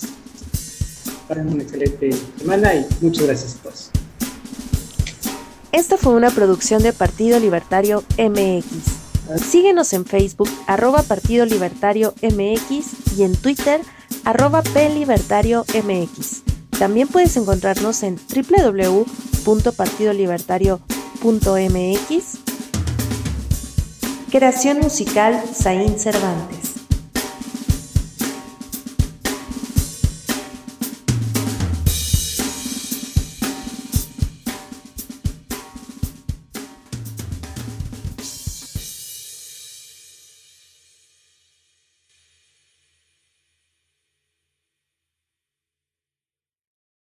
Para una excelente semana y muchas gracias a todos. Esta fue una producción de Partido Libertario MX. Síguenos en Facebook, arroba Partido Libertario MX y en Twitter, arroba PLibertario MX. También puedes encontrarnos en www.partidolibertario.mx. Creación musical Zain Cervantes.